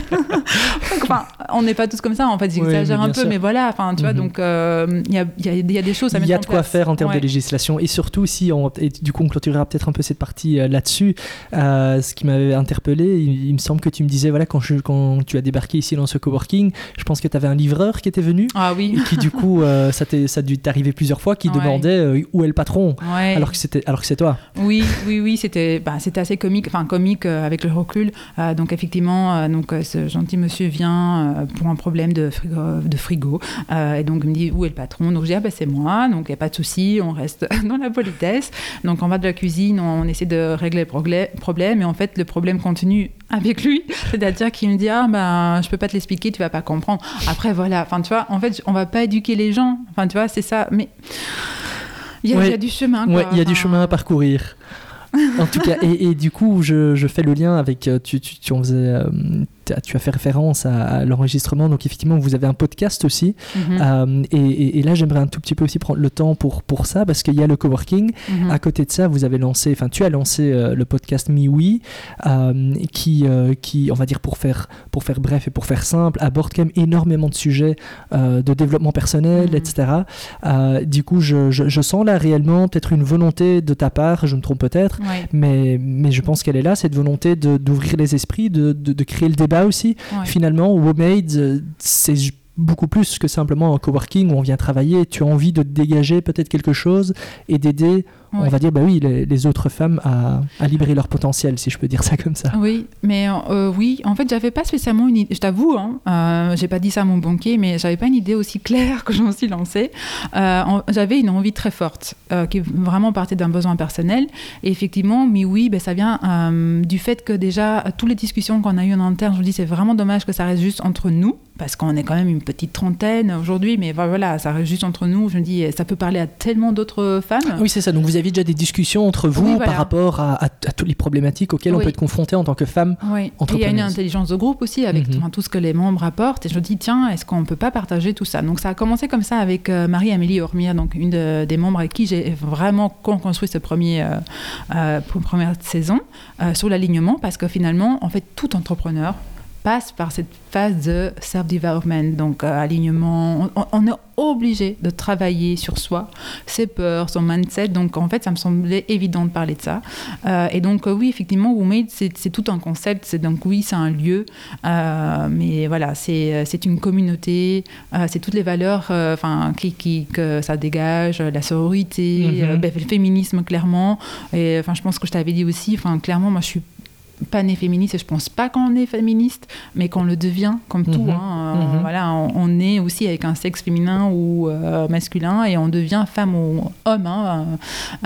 enfin, on n'est pas tous comme ça. En fait, j'exagère un peu, mais voilà. Enfin, tu vois, mhm. donc euh, il y, a, y, a, des choses à mettre en place. Il y a de quoi faire en termes de législation. Et surtout, si on, et du coup, on clôturera peut-être un peu cette partie là-dessus. ce qui m'avait interpellé, il, me semble que tu me disais, voilà, quand, je, quand tu as débarqué ici dans ce coworking, je pense que tu avais un livreur qui était venu. Ah oui qui du coup, euh, ça, ça a dû t'arriver plusieurs fois, qui demandait euh, où est le patron, alors que c'était alors que c'est toi. Oui, oui, oui, c'était bah, c'était assez comique, enfin comique euh, avec le recul. donc effectivement, donc ce gentil monsieur vient pour un problème de frigo, de frigo et donc il me dit où est le patron? Donc je dis ah ben c'est moi, donc il n'y a pas de souci, on reste dans la politesse. Donc on va de la cuisine, on, essaie de régler le problème, et en fait le problème continue avec lui, c'est-à-dire qu'il me dit ah ben je peux pas te l'expliquer, tu vas pas comprendre. Après voilà, enfin tu vois, en fait on va pas éduquer les gens. Enfin, tu vois, c'est ça. Mais il y, a du chemin. il y a du chemin à parcourir. En tout cas, et, du coup, je, je, fais le lien avec. Tu, tu, tu en faisais tu as fait référence à, l'enregistrement, donc effectivement, vous avez un podcast aussi. Mhm. Euh, et, là, j'aimerais un tout petit peu aussi prendre le temps pour, pour ça, parce qu'il y a le coworking. Mhm. À côté de ça, vous avez lancé, enfin, tu as lancé euh, le podcast MiWi, euh, qui, qui, on va dire, pour faire, pour faire bref et pour faire simple, aborde quand même énormément de sujets de développement personnel, mhm. etc. du coup, je, je, sens là réellement peut-être une volonté de ta part, je me trompe peut-être, mais, mais je pense qu'elle est là, cette volonté d'ouvrir les esprits, de, de, de créer le débat aussi. Finalement, WoMade, euh, c'est beaucoup plus que simplement un coworking où on vient travailler. Tu as envie de dégager peut-être quelque chose et d'aider on va dire, bah oui, les, autres femmes à, à, libérer leur potentiel, si je peux dire ça comme ça. Oui, mais euh, oui, en fait, j'avais pas spécialement une idée, je t'avoue, hein, euh, j'ai pas dit ça à mon banquier, mais j'avais pas une idée aussi claire que j'en suis lancée. Euh, j'avais une envie très forte, qui vraiment partait d'un besoin personnel. Et effectivement, mais oui, ben, ça vient du fait que déjà, toutes les discussions qu'on a eues en interne, je me dis, c'est vraiment dommage que ça reste juste entre nous, parce qu'on est quand même une petite trentaine aujourd'hui, mais voilà, ça reste juste entre nous. Je me dis, ça peut parler à tellement d'autres femmes. Oui, c'est ça. Donc vous avez déjà des discussions entre vous par rapport à, toutes les problématiques auxquelles on peut être confronté en tant que femme oui. il y a une intelligence de groupe aussi avec mhm. tout ce que les membres apportent. Et je me dis, tiens, est-ce qu'on ne peut pas partager tout ça? Donc ça a commencé comme ça avec euh, Marie-Amélie Ormier, donc une des membres avec qui j'ai vraiment construit ce premier, euh, euh première saison sur l'alignement, parce que finalement, en fait, tout entrepreneur passe par cette phase de self-development, donc euh, alignement. On, est obligé de travailler sur soi, ses peurs, son mindset. Donc en fait, ça me semblait évident de parler de ça. Euh, et donc euh, oui, effectivement, WoMade, c'est tout un concept. C'est donc oui, c'est un lieu, mais voilà, c'est une communauté. c'est toutes les valeurs, enfin, qui, qui, que ça dégage, la sororité, mm-hmm. ben, le féminisme clairement. Et enfin, je pense que je t'avais dit aussi. Enfin, clairement, moi, je suis pas né féministe et je pense pas qu'on est féministe, mais qu'on le devient comme tout. Mhm. Hein. Mhm. Voilà, on, est aussi avec un sexe féminin ou euh, masculin et on devient femme ou homme. Hein.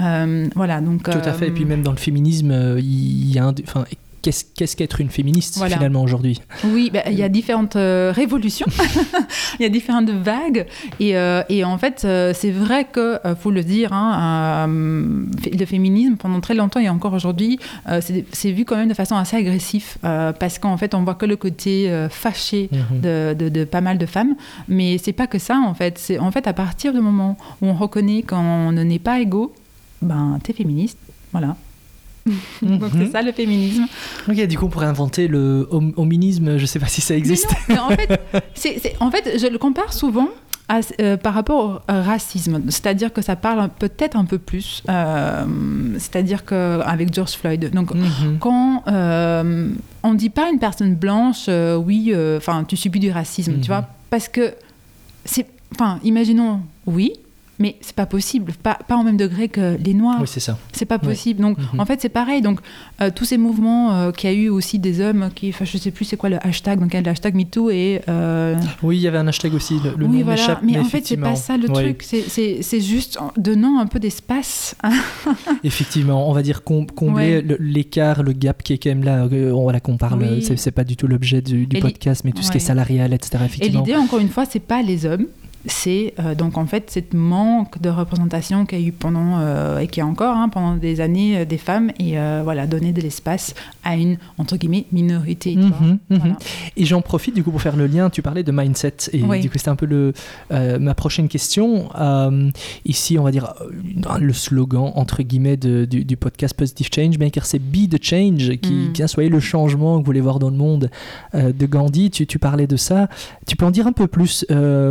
Euh, voilà, donc. Tout à fait. Et puis euh, même dans le féminisme, il y a un, enfin, qu'est-ce qu'être une féministe finalement aujourd'hui? Oui, bah, il y a différentes euh, révolutions, il y a différentes vagues, et, euh, et en fait, euh, c'est vrai que, faut le dire, hein, le féminisme pendant très longtemps et encore aujourd'hui, c'est vu quand même de façon assez agressive, parce qu'en fait, on voit que le côté fâché mhm. de, de, de, pas mal de femmes, mais c'est pas que ça en fait. C'est en fait à partir du moment où on reconnaît qu'on n'est pas égaux, ben t'es féministe, voilà. Donc c'est mhm. ça le féminisme. Ok, du coup on pourrait inventer le hominisme, je sais pas si ça existe. en, fait, en fait, je le compare souvent euh, par rapport au racisme, c'est-à-dire que ça parle peut-être un peu plus, euh, c'est-à-dire qu'avec George Floyd. Donc, mhm. quand euh, on ne dit pas à une personne blanche, oui, enfin, tu subis du racisme, tu mhm. vois, parce que c'est, enfin, imaginons, oui, mais c'est pas possible, pas, pas au même degré que les Noirs. Oui, c'est ça. C'est pas possible. Donc, mhm. en fait, c'est pareil. Donc, euh, tous ces mouvements euh, qu'il y a eu aussi des hommes qui, enfin, je sais plus c'est quoi le hashtag, donc il y a le hashtag MeToo et. Euh, oui, il y avait un hashtag aussi, le, le oui, nom voilà. Mais, mais en fait, c'est pas ça le truc. C'est juste donnant un peu d'espace. effectivement, on va dire combler l'écart, le gap qui est quand même là. Voilà qu'on parle. C'est pas du tout l'objet du, podcast, mais tout ce qui est salarial, etc. Et l'idée, encore une fois, c'est pas les hommes c'est euh, donc en fait cette manque de représentation qu'il y a eu pendant euh, et qui a encore hein, pendant des années euh, des femmes et voilà donner de l'espace à une entre guillemets minorité. Mhm, mhm. Et j'en profite du coup pour faire le lien. Tu parlais de mindset et du coup c'était un peu le ma prochaine question. ici on va dire le slogan entre guillemets du, podcast Positive Change Maker c'est Be the Change qui mm. bien soyez le changement que vous voulez voir dans le monde de Gandhi. Tu, tu, parlais de ça. Tu peux en dire un peu plus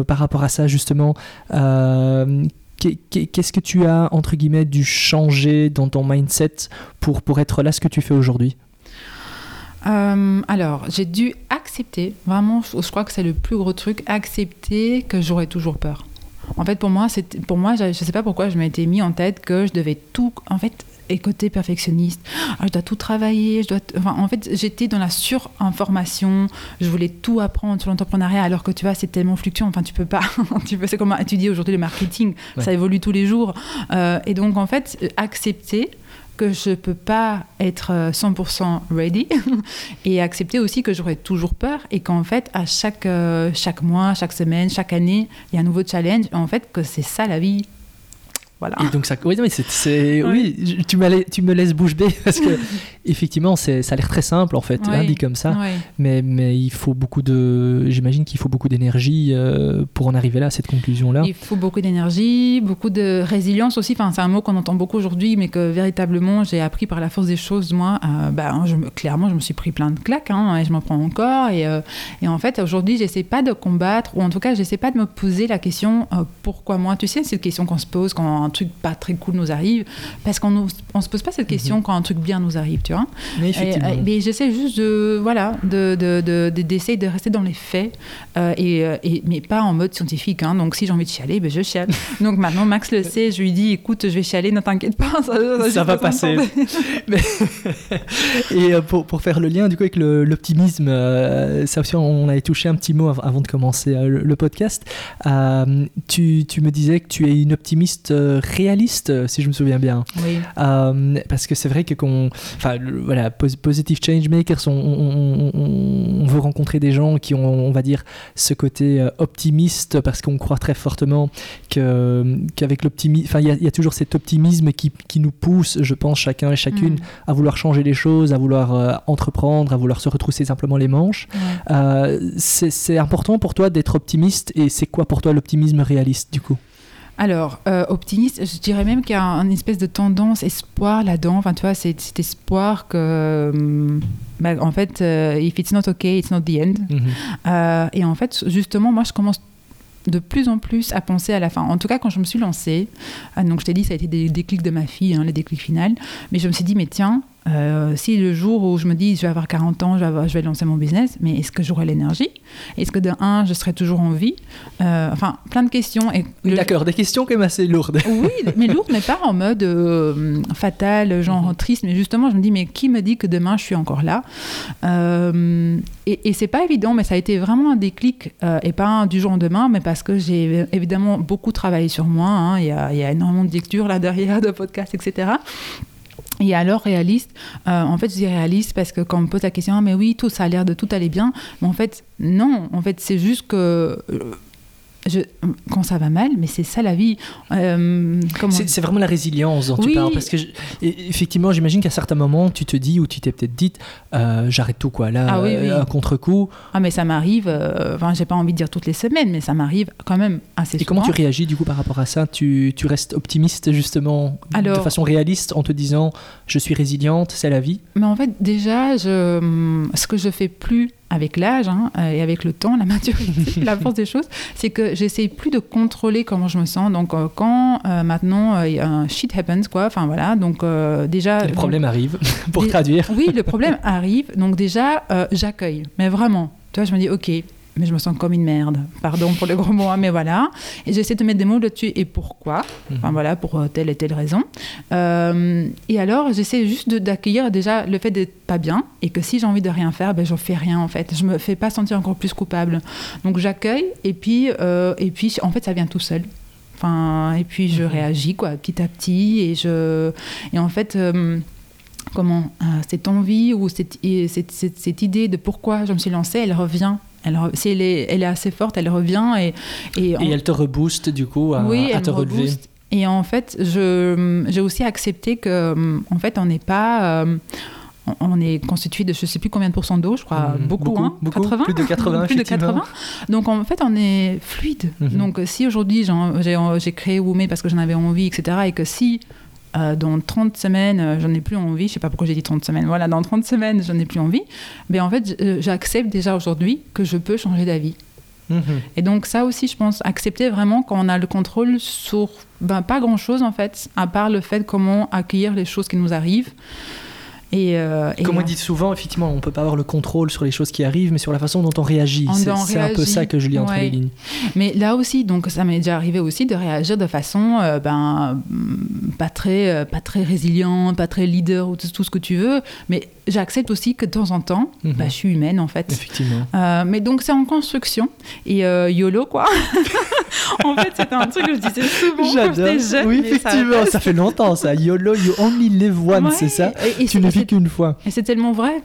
par rapport à ça justement. Euh, qu'est-ce que tu as, entre guillemets, dû changer dans ton mindset pour, pour être là ce que tu fais aujourd'hui? Euh, alors, j'ai dû accepter, vraiment, je, crois que c'est le plus gros truc, accepter que j'aurais toujours peur. En fait, pour moi, pour moi je ne sais pas pourquoi je m'étais mis en tête que je devais tout. En fait, et côté perfectionniste. Ah, je dois tout travailler. Je dois enfin, en fait, j'étais dans la surinformation. Je voulais tout apprendre sur l'entrepreneuriat, alors que tu vois, c'est tellement fluctuant. Enfin, tu peux pas. tu peux, c'est comme étudier aujourd'hui le marketing. Ça évolue tous les jours. Euh, et donc, en fait, accepter que je peux pas être 100% euh, ready et accepter aussi que j'aurai toujours peur et qu'en fait à chaque euh, chaque mois, chaque semaine, chaque année, il y a un nouveau challenge. En fait, que c'est ça la vie Voilà. Et donc ça, oui, c'est, oui, tu, tu me laisses bouche bée parce que effectivement, ça a l'air très simple en fait, hein, dit comme ça. Mais, mais il faut beaucoup de, j'imagine qu'il faut beaucoup d'énergie euh, pour en arriver là, à cette conclusion-là. Il faut beaucoup d'énergie, beaucoup de résilience aussi. Enfin, c'est un mot qu'on entend beaucoup aujourd'hui, mais que véritablement j'ai appris par la force des choses. Moi, euh, bah, je, clairement, je me suis pris plein de claques hein, et je m'en prends encore. Et, euh, et en fait, aujourd'hui, j'essaie pas de combattre, ou en tout cas, j'essaie pas de me poser la question pourquoi moi? Tu sais, c'est une question qu'on se pose quand truc pas très cool nous arrive, parce qu'on ne se pose pas cette question mhm. quand un truc bien nous arrive, tu vois. Mais effectivement. mais j'essaie juste de, voilà, d'essayer de, de, de, de, rester dans les faits, euh, et, euh, et, mais pas en mode scientifique. Hein. Donc si j'ai envie de chialer, ben, je chiale. Donc maintenant, Max le sait, je lui dis, écoute, je vais chialer, ne t'inquiète pas, ça, ça, va passer. et euh, pour, pour, faire le lien du coup avec l'optimisme, ça aussi, on avait touché un petit mot avant de commencer le, podcast. tu, tu, me disais que tu es une optimiste réaliste, si je me souviens bien. Oui. Euh, parce que c'est vrai que qu'on, enfin, voilà, positive change makers, on, on, veut rencontrer des gens qui ont, on va dire, ce côté euh, optimiste parce qu'on croit très fortement que qu'avec l'optimisme, enfin, il y, a toujours cet optimisme qui, qui, nous pousse, je pense, chacun et chacune, mm. à vouloir changer les choses, à vouloir euh, entreprendre, à vouloir se retrousser simplement les manches. c'est important pour toi d'être optimiste et c'est quoi pour toi l'optimisme réaliste du coup? Alors, euh, optimiste, je dirais même qu'il y a une espèce de tendance, espoir là-dedans. Enfin, tu vois, c'est cet espoir que, euh, bah, en fait, euh, if it's not okay, it's not the end. Mhm. et en fait, justement, moi, je commence de plus en plus à penser à la fin. En tout cas, quand je me suis lancée, donc je t'ai dit, ça a été des déclics de ma fille, hein, les déclics finales, mais je me suis dit, mais tiens, euh, si le jour où je me dis je vais avoir 40 ans, je vais, lancer mon business, mais est-ce que j'aurai l'énergie? Est-ce que de un, je serai toujours en vie? Euh, Enfin, plein de questions. Et D'accord, des questions quand même assez lourdes. oui, mais lourdes, mais pas en mode euh, fatal, genre mhm. triste, mais justement, je me dis, mais qui me dit que demain je suis encore là? Et, et c'est pas évident, mais ça a été vraiment un déclic, et pas du jour au lendemain, mais parce que j'ai évidemment beaucoup travaillé sur moi. Hein. Il y, a, y, a, énormément de lectures là derrière, de podcasts, etc. Et alors réaliste, euh, en fait je dis réaliste parce que quand on me pose la question, ah, mais oui, tout ça a l'air de tout aller bien, mais en fait non, en fait c'est juste que euh, quand ça va mal, mais c'est ça la vie. Euh, c'est vraiment la résilience dont tu parles. Parce que, effectivement, j'imagine qu'à certains moments, tu te dis, ou tu t'es peut-être dit, euh, j'arrête tout, quoi. Là, ah, un contre-coup. Ah, mais ça m'arrive, euh, enfin, j'ai pas envie de dire toutes les semaines, mais ça m'arrive quand même assez souvent. Et comment tu réagis, du coup, par rapport à ça? Tu, tu, restes optimiste, justement, de façon réaliste, en te disant, je suis résiliente, c'est la vie? Mais en fait, déjà, je, ce que je fais plus avec l'âge hein, euh, et avec le temps, la maturité, la force des choses, c'est que j'essaye plus de contrôler comment je me sens. Donc euh, quand euh, maintenant un shit happens quoi, enfin voilà, donc déjà le problème arrive pour traduire. Oui, le problème arrive. Donc déjà j'accueille, mais vraiment. Tu vois, je me dis ok, mais je me sens comme une merde. Pardon pour le gros mot, hein, mais voilà. Et j'essaie de mettre des mots dessus et pourquoi. Enfin mhm. voilà, pour euh, telle et telle raison. Euh, et alors, j'essaie juste d'accueillir déjà le fait d'être pas bien et que si j'ai envie de rien faire, ben, je fais rien en fait. Je me fais pas sentir encore plus coupable. Donc j'accueille et puis, euh, et puis en fait, ça vient tout seul. Enfin, et puis je mhm. réagis quoi, petit à petit et je et en fait comment cette envie ou cette, cette, cette, idée de pourquoi je me suis lancée, elle revient elle, si elle est, elle est, assez forte, elle revient et... Et, elle te rebooste du coup à, oui, à te relever. Et en fait, j'ai aussi accepté que, en fait, on n'est pas... Euh, on est constitué de je sais plus combien de pourcents d'eau, je crois mmh, beaucoup, hein, 80 plus de 80 plus de 80. Donc en fait on est fluide. Mmh. Donc si aujourd'hui j'ai créé Woumé parce que j'en avais envie, etc. Et que si euh, dans 30 semaines, euh, j'en ai plus envie, je sais pas pourquoi j'ai dit 30 semaines, voilà, dans 30 semaines, j'en ai plus envie, mais en fait, euh, j'accepte déjà aujourd'hui que je peux changer d'avis. Mhm. Et donc ça aussi, je pense, accepter vraiment quand on a le contrôle sur ben, pas grand-chose en fait, à part le fait comment accueillir les choses qui nous arrivent. Et, euh, Comme on dit souvent, effectivement, on ne peut pas avoir le contrôle sur les choses qui arrivent, mais sur la façon dont on réagit. C'est un peu ça que je lis entre les lignes. Mais là aussi, donc ça m'est déjà arrivé aussi de réagir de façon euh, ben, pas, très, euh, pas très résiliente, pas très leader ou tout, ce que tu veux, mais j'accepte aussi que de temps en temps, mhm. bah, je suis humaine en fait. Effectivement. Euh, mais donc c'est en construction. Et YOLO quoi. en fait, c'était un truc que je disais souvent quand j'étais jeune. Oui, effectivement, ça... fait longtemps ça. YOLO, you only live once, c'est ça? Et, tu ne vis qu'une fois. Et c'est tellement vrai.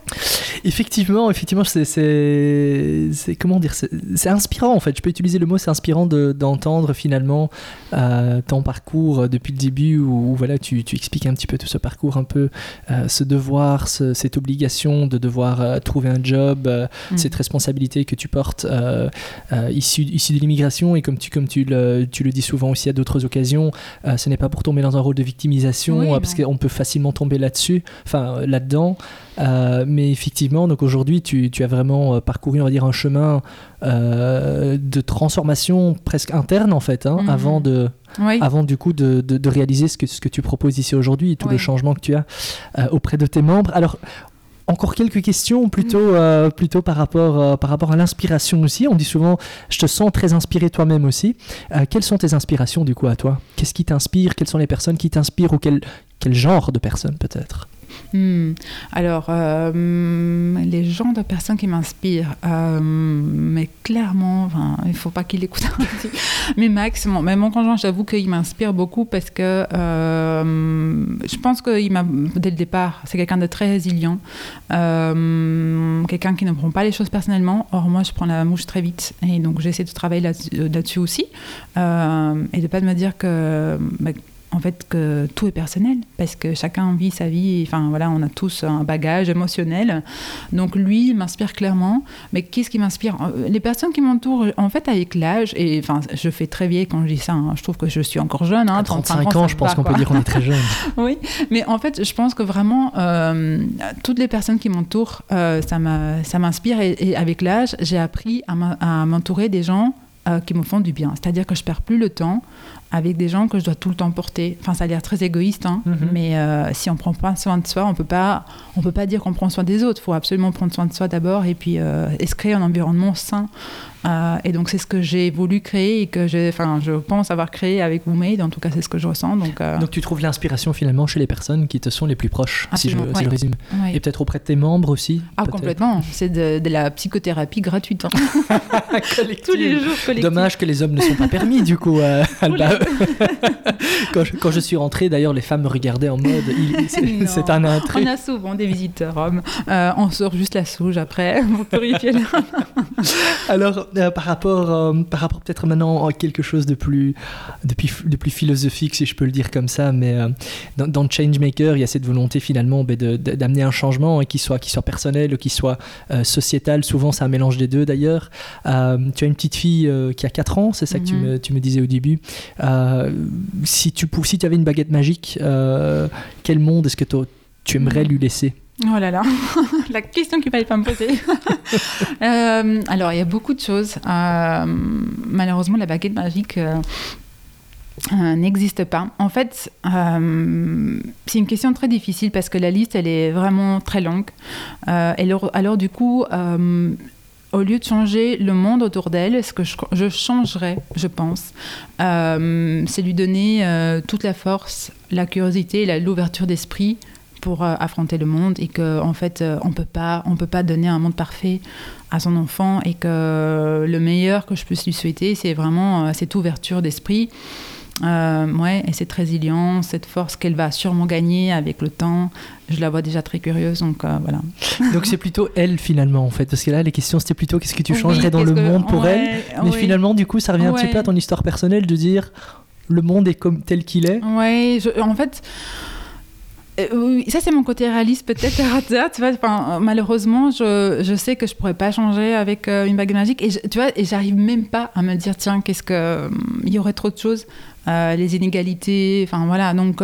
Effectivement, effectivement, c'est comment dire, c'est inspirant en fait. Je peux utiliser le mot, c'est inspirant d'entendre finalement euh, ton parcours depuis le début où, voilà, tu, tu, expliques un petit peu tout ce parcours, un peu euh, ce devoir, cette obligation de devoir euh, trouver un job, mm. cette responsabilité que tu portes issue, issue de l'immigration et comme tu comme tu le, tu le dis souvent aussi à d'autres occasions, ce n'est pas pour tomber dans un rôle de victimisation parce qu'on peut facilement tomber là-dessus, enfin là-dedans. Euh, mais effectivement, donc aujourd'hui, tu, tu, as vraiment euh, parcouru, on va dire, un chemin euh, de transformation presque interne en fait, hein, mhm. avant de, avant du coup de, de, réaliser ce que, ce que tu proposes ici aujourd'hui, tout le changement que tu as auprès de tes membres. Alors, encore quelques questions plutôt, mhm. plutôt par, rapport, par rapport à l'inspiration aussi. On dit souvent, je te sens très inspiré toi-même aussi. quelles sont tes inspirations du coup à toi? Qu'est-ce qui t'inspire? Quelles sont les personnes qui t'inspirent ou quel, quel genre de personnes peut-être? Hmm. Alors, euh, les gens de personnes qui m'inspirent, euh, mais clairement, il ne faut pas qu'il écoute. mais Max, mon, mais mon conjoint, j'avoue qu'il m'inspire beaucoup parce que euh, je pense qu'il m'a, dès le départ, c'est quelqu'un de très résilient, quelqu'un qui ne prend pas les choses personnellement. Or, moi, je prends la mouche très vite. Et donc, j'essaie de travailler là-dessus aussi. et de ne pas me dire que. Bah, en fait que tout est personnel parce que chacun vit sa vie enfin voilà on a tous un bagage émotionnel. Donc lui m'inspire clairement. Mais qu'est-ce qui m'inspire? Euh, les personnes qui m'entourent en fait avec l'âge et enfin je fais très vieille quand je dis ça hein, je trouve que je suis encore jeune hein, 35 ans, je pense qu'on peut dire qu'on est très jeune. Oui mais en fait je pense que vraiment euh, toutes les personnes qui m'entourent euh, ça m'inspire et, et, avec l'âge j'ai appris à m'entourer des gens qui me font du bien. C'est-à-dire que je perds plus le temps avec des gens que je dois tout le temps porter. Enfin, ça a l'air très égoïste, hein, mhm. mais euh, si on prend pas soin de soi, on peut pas, on peut pas dire qu'on prend soin des autres. Il faut absolument prendre soin de soi d'abord et puis euh, et se créer un environnement sain euh, et donc c'est ce que j'ai voulu créer et que enfin, je pense avoir créé avec Woomade. En tout cas, c'est ce que je ressens. Donc, euh, donc tu trouves l'inspiration finalement chez les personnes qui te sont les plus proches, si je, si résume. Et peut-être auprès de tes membres aussi. Ah complètement. C'est de, la psychothérapie gratuite. Hein. Tous les jours collectif. Dommage que les hommes ne sont pas permis du coup, euh, Alba. quand, je, quand, je, suis rentré, d'ailleurs, les femmes me regardaient en mode, c'est un intrus. On a souvent des visiteurs hommes. on sort juste la souge après pour purifier. Alors euh, par rapport, euh, par rapport peut-être maintenant à quelque chose de plus, de plus, de plus, philosophique, si je peux le dire comme ça, mais euh, dans, dans, Changemaker, il y a cette volonté finalement ben, d'amener un changement, hein, qui, soit, qui soit personnel ou qui soit sociétal. Souvent, c'est un mélange des deux d'ailleurs. tu as une petite fille qui a 4 ans, c'est ça que tu, mhm. me, tu, me, disais au début. si, tu, si tu avais une baguette magique, quel monde est-ce que tu aimerais lui laisser? Oh là là, la question qu'il fallait pas me poser. Euh, alors, il y a beaucoup de choses. Euh, malheureusement, la baguette magique euh, n'existe pas. En fait, c'est une question très difficile parce que la liste, elle est vraiment très longue. alors, alors, du coup, au lieu de changer le monde autour d'elle, ce que je, je changerais, je pense, c'est lui donner toute la force, la curiosité, l'ouverture d'esprit pour euh, affronter le monde et que en fait euh, on peut pas on peut pas donner un monde parfait à son enfant et que le meilleur que je puisse lui souhaiter c'est vraiment euh, cette ouverture d'esprit ouais, et cette résilience, cette force qu'elle va sûrement gagner avec le temps. Je la vois déjà très curieuse, donc voilà. donc c'est plutôt elle finalement en fait, parce que là les questions c'était plutôt qu'est-ce que tu changerais dans le monde pour elle, mais finalement du coup ça revient un petit peu à ton histoire personnelle de dire le monde est comme tel qu'il est. Ouais, en fait. Euh, ça c'est mon côté réaliste peut-être tu vois. Enfin, malheureusement je, je, sais que je pourrais pas changer avec euh, une bague magique. Et tu vois et j'arrive même pas à me dire tiens qu'est-ce que il y aurait trop de choses euh, les inégalités enfin voilà. Donc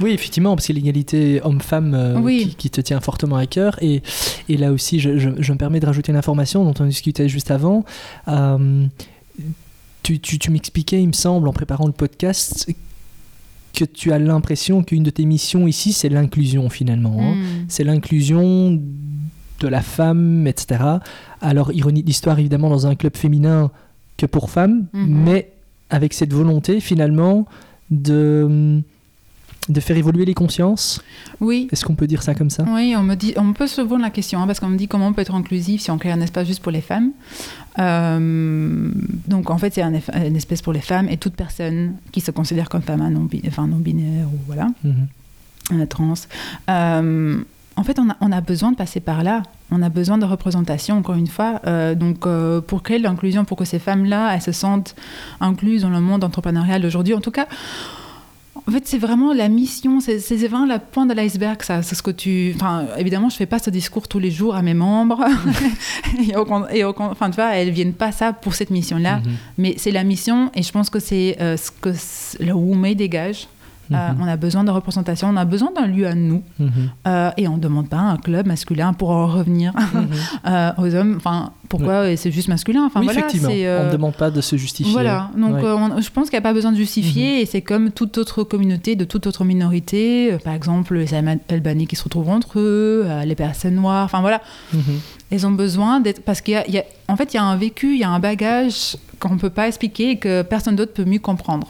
oui effectivement parce que l'égalité homme-femme qui, qui, te tient fortement à cœur. Et, et là aussi je, je, je, me permets de rajouter une information dont on discutait juste avant. Tu, tu, tu m'expliquais, il me semble, en préparant le podcast, que tu as l'impression qu'une de tes missions ici, c'est l'inclusion finalement. Hein. Hmm. C'est l'inclusion de la femme, etc. Alors, ironie de l'histoire, évidemment, dans un club féminin que pour femmes, hmm. mais avec cette volonté finalement de de faire évoluer les consciences Oui. Est-ce qu'on peut dire ça comme ça? Oui, on, me dit, on peut se poser la question, hein, parce qu'on me dit comment on peut être inclusif si on crée un espace juste pour les femmes. Euh, donc en fait, c'est un, espace pour les femmes et toute personne qui se considère comme femme, non, enfin, non binaire ou voilà, mhm. trans. Euh, en fait, on a, on a, besoin de passer par là. On a besoin de représentation, encore une fois. Euh, donc, euh, pour créer l'inclusion, pour que ces femmes-là, elles se sentent incluses dans le monde entrepreneurial d'aujourd'hui, en tout cas, en fait, c'est vraiment la mission, c'est vraiment la pointe de l'iceberg, ça. C'est ce que tu. Enfin, évidemment, je fais pas ce discours tous les jours à mes membres. et, enfin, tu vois, elles viennent pas ça pour cette mission-là. Mm-hmm. Mais c'est la mission, et je pense que c'est euh, ce que le Woumei dégage. Euh, mhm. on a besoin de représentation, on a besoin d'un lieu à nous. Mhm. Euh, et on ne demande pas un club masculin pour en revenir mhm. euh, aux hommes. Enfin, pourquoi c'est juste masculin? Enfin, oui, effectivement. On ne demode pas de se justifier. Voilà. Donc, je pense qu'il n'y a pas besoin de justifier. Et c'est comme toute autre communauté, de toute autre minorité. par exemple, les Albanais qui se retrouvent entre eux, les personnes noires. Enfin, voilà. Ils ont besoin d'être. Parce qu'en en fait, il y a un vécu, il y a un bagage qu'on ne peut pas expliquer et que personne d'autre peut mieux comprendre.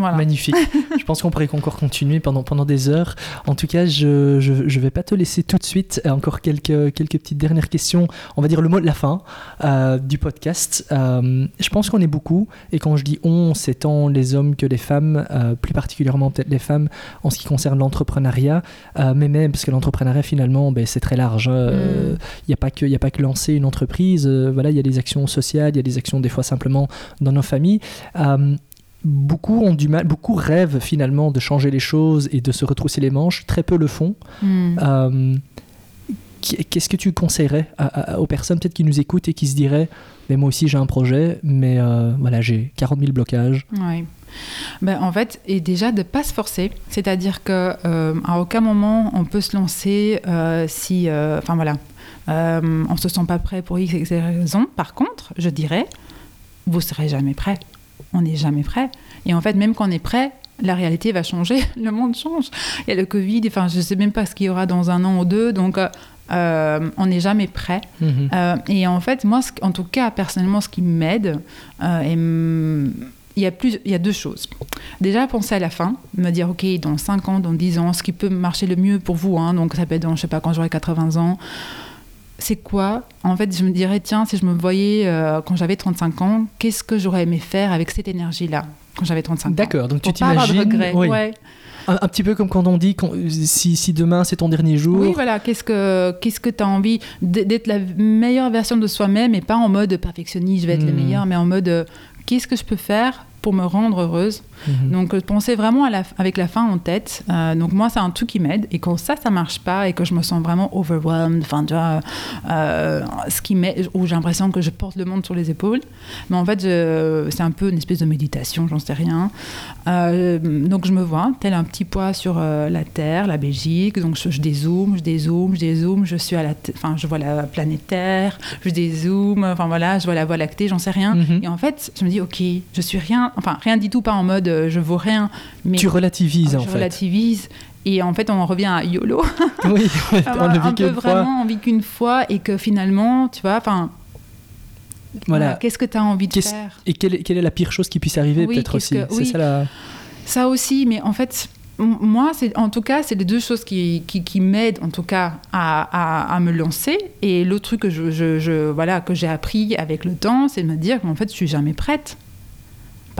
Magnifique. je pense qu'on pourrait encore continuer pendant, pendant des heures. En tout cas, je ne vais pas te laisser tout de suite. Encore quelques, quelques petites dernières questions. On va dire le mot de la fin euh, du podcast. Euh, je pense qu'on est beaucoup. Et quand je dis on, c'est tant les hommes que les femmes, euh, plus particulièrement peut-être les femmes en ce qui concerne l'entrepreneuriat. mais même, parce que l'entrepreneuriat, finalement, ben, c'est très large. Mm. Il n'y a, pas que, a pas que lancer une entreprise. voilà, il y a des actions sociales, il y a des actions des fois simplement dans nos familles beaucoup ont du mal, beaucoup rêvent finalement de changer les choses et de se retrousser les manches, très peu le font. Hmm. Euh, qu'est-ce que tu conseillerais aux personnes peut-être qui nous écoutent et qui se diraient mais moi aussi j'ai un projet, mais euh, voilà j'ai 40 000 blocages. Oui. Ben, en fait, et déjà de ne pas se forcer, c'est-à-dire qu'à euh, aucun moment on peut se lancer si, enfin voilà, on se sent pas prêt pour X raisons. Par contre, je dirais, vous serez jamais prêt on n'est jamais prêt. Et en fait, même quand on est prêt, la réalité va changer, le monde change. Il y a le Covid, enfin, je ne sais même pas ce qu'il y aura dans un an ou deux, donc euh, on n'est jamais prêt. Mhm. Euh, et en fait, moi, en tout cas, personnellement, ce qui m'aide, euh, il y, a plus, il y a deux choses. Déjà, penser à la fin, me dire, OK, dans 5 ans, dans 10 ans, ce qui peut marcher le mieux pour vous, hein, donc ça peut être dans, je sais pas, quand j'aurai 80 ans, c'est quoi En fait, je me dirais, tiens, si je me voyais euh, quand j'avais 35 ans, qu'est-ce que j'aurais aimé faire avec cette énergie-là quand j'avais 35 ans? D'accord, donc tu t'imagines. Oui. Ouais. Un, un, petit peu comme quand on dit si, si, demain c'est ton dernier jour. Oui, voilà. Qu'est-ce que qu'est-ce que tu as envie d'être la meilleure version de soi-même et pas en mode perfectionniste, je vais être le hmm. meilleur, mais en mode euh, qu'est-ce que je peux faire pour me rendre heureuse? Mhm. Donc, euh, penser vraiment à la, avec la fin en tête. Euh, donc, moi, c'est un truc qui m'aide. Et quand ça, ça marche pas et que je me sens vraiment overwhelmed, enfin, tu vois, euh, ce qui où j'ai l'impression que je porte le monde sur les épaules. Mais en fait, c'est un peu une espèce de méditation, j'en sais rien. donc, je me vois tel un petit poids sur la Terre, la Belgique. Donc, je, dézoome, je dézoome, je dézoome. Je suis à la, enfin, je vois la planète Terre, je dézoome. Enfin, voilà, je vois la Voie lactée, j'en sais rien. Mhm. Et en fait, je me dis, ok, je suis rien, enfin, rien du tout, pas en mode euh, je vaux rien. Mais tu relativises en fait. Je relativise. Et en fait, on en revient à YOLO. Oui, on ne vit qu'une fois. Vraiment, on vit qu'une fois et que finalement, tu vois, enfin. Voilà. Qu'est-ce que tu as envie de faire? Et quelle est, quelle est, la pire chose qui puisse arriver, peut-être aussi? C'est ça la. Ça aussi, mais en fait, moi, c'est en tout cas, c'est les deux choses qui, qui, qui m'aident en tout cas à, à, à me lancer. Et l'autre truc que je, je, je voilà que j'ai appris avec le temps, c'est de me dire qu'en fait, je suis jamais prête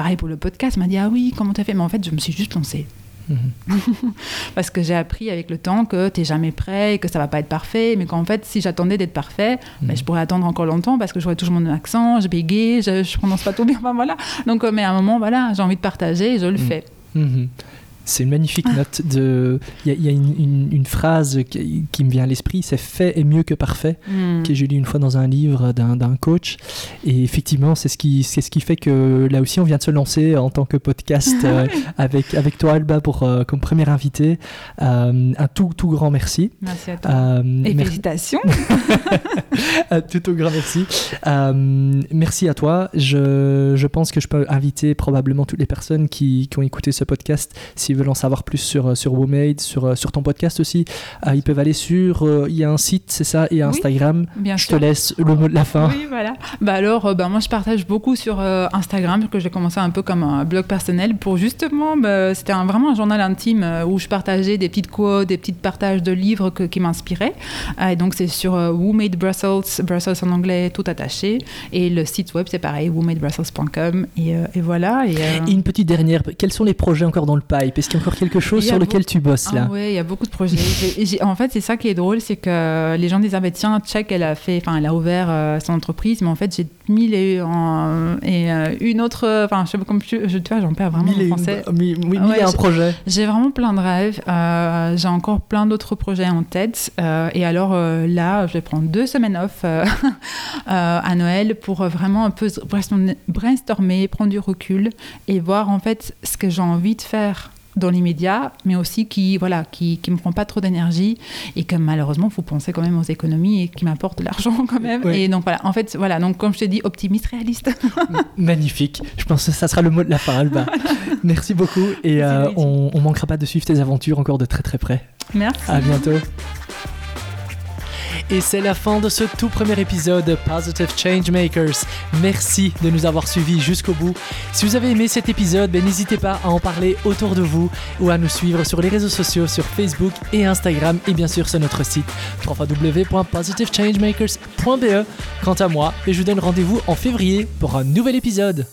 pareil pour le podcast, m'a dit Ah oui, comment t'as fait? Mais en fait, je me suis juste lancée. Mhm. Parce que j'ai appris avec le temps que tu n'es jamais prêt et que ça va pas être parfait, mais qu'en fait, si j'attendais d'être parfait, ben, mhm. je pourrais attendre encore longtemps parce que j'aurais toujours mon accent, je bégaye, je, je prononce pas tout bien, voilà. Donc, euh, mais à un moment, voilà, j'ai envie de partager et je le mhm. fais. C'est une magnifique note de. Il y a, une, phrase qui, me vient à l'esprit, c'est fait est mieux que parfait, hmm. que j'ai lu une fois dans un livre d'un coach. Et effectivement, c'est ce qui c'est ce qui fait que là aussi on vient de se lancer en tant que podcast euh, avec avec toi Alba pour euh, comme premier invité. Euh, un tout tout grand merci. Merci à toi. Et félicitations. un tout tout grand merci. merci à toi. Je, je pense que je peux inviter probablement toutes les personnes qui, qui ont écouté ce podcast s'ils veulent en savoir plus sur, euh, sur WoMade, sur, euh, sur ton podcast aussi, euh, ils peuvent aller sur. Il y a un site, c'est ça, et Instagram. bien je te laisse le mot de la fin. Oui, voilà. Bah alors, bah moi, je partage beaucoup sur Instagram, que j'ai commencé un peu comme un blog personnel pour justement. Bah, c'était vraiment un journal intime où je partageais des petites quotes, des petites partages de livres qui m'inspiraient. et donc, c'est sur WoMade Brussels, Brussels en anglais, tout attaché. Et le site web, c'est pareil, womadebrussels.com. Et, et voilà. Et, et, une petite dernière, quels sont les projets encore dans le pipe? Est-ce qu'il y a encore quelque chose sur lequel tu bosses là ah, Oui, il y a beaucoup de projets. en fait, c'est ça qui est drôle, c'est que les gens disaient ah, tiens, Check, elle a fait, enfin, elle a ouvert euh, son entreprise, mais en fait, j'ai mis les en, et euh, une autre, enfin, je sais pas comme je, tu vois, j'en perds vraiment en français. oui, ouais, un projet. J'ai vraiment plein de rêves. Euh, j'ai encore plein d'autres projets en tête. et alors là, je vais prendre deux semaines off à Noël pour vraiment un peu brainstormer, prendre du recul et voir en fait ce que j'ai envie de faire dans l'immédiat, mais aussi qui voilà qui qui me prend pas trop d'énergie et que malheureusement il faut penser quand même aux économies et qui m'apporte de l'argent quand même. Et donc voilà, en fait voilà donc comme je te dis optimiste réaliste. Magnifique. Je pense que ça sera le mot de la fin, Alba. Merci beaucoup et euh, on, on manquera pas de suivre tes aventures encore de très très près. Merci. À bientôt. Et c'est la fin de ce tout premier épisode Positive Changemakers. Merci de nous avoir suivis jusqu'au bout. Si vous avez aimé cet épisode, ben, n'hésitez pas à en parler autour de vous ou à nous suivre sur les réseaux sociaux, sur Facebook et Instagram et bien sûr sur notre site www.positivechangemakers.be. Quant à moi, je vous donne rendez-vous en février pour un nouvel épisode.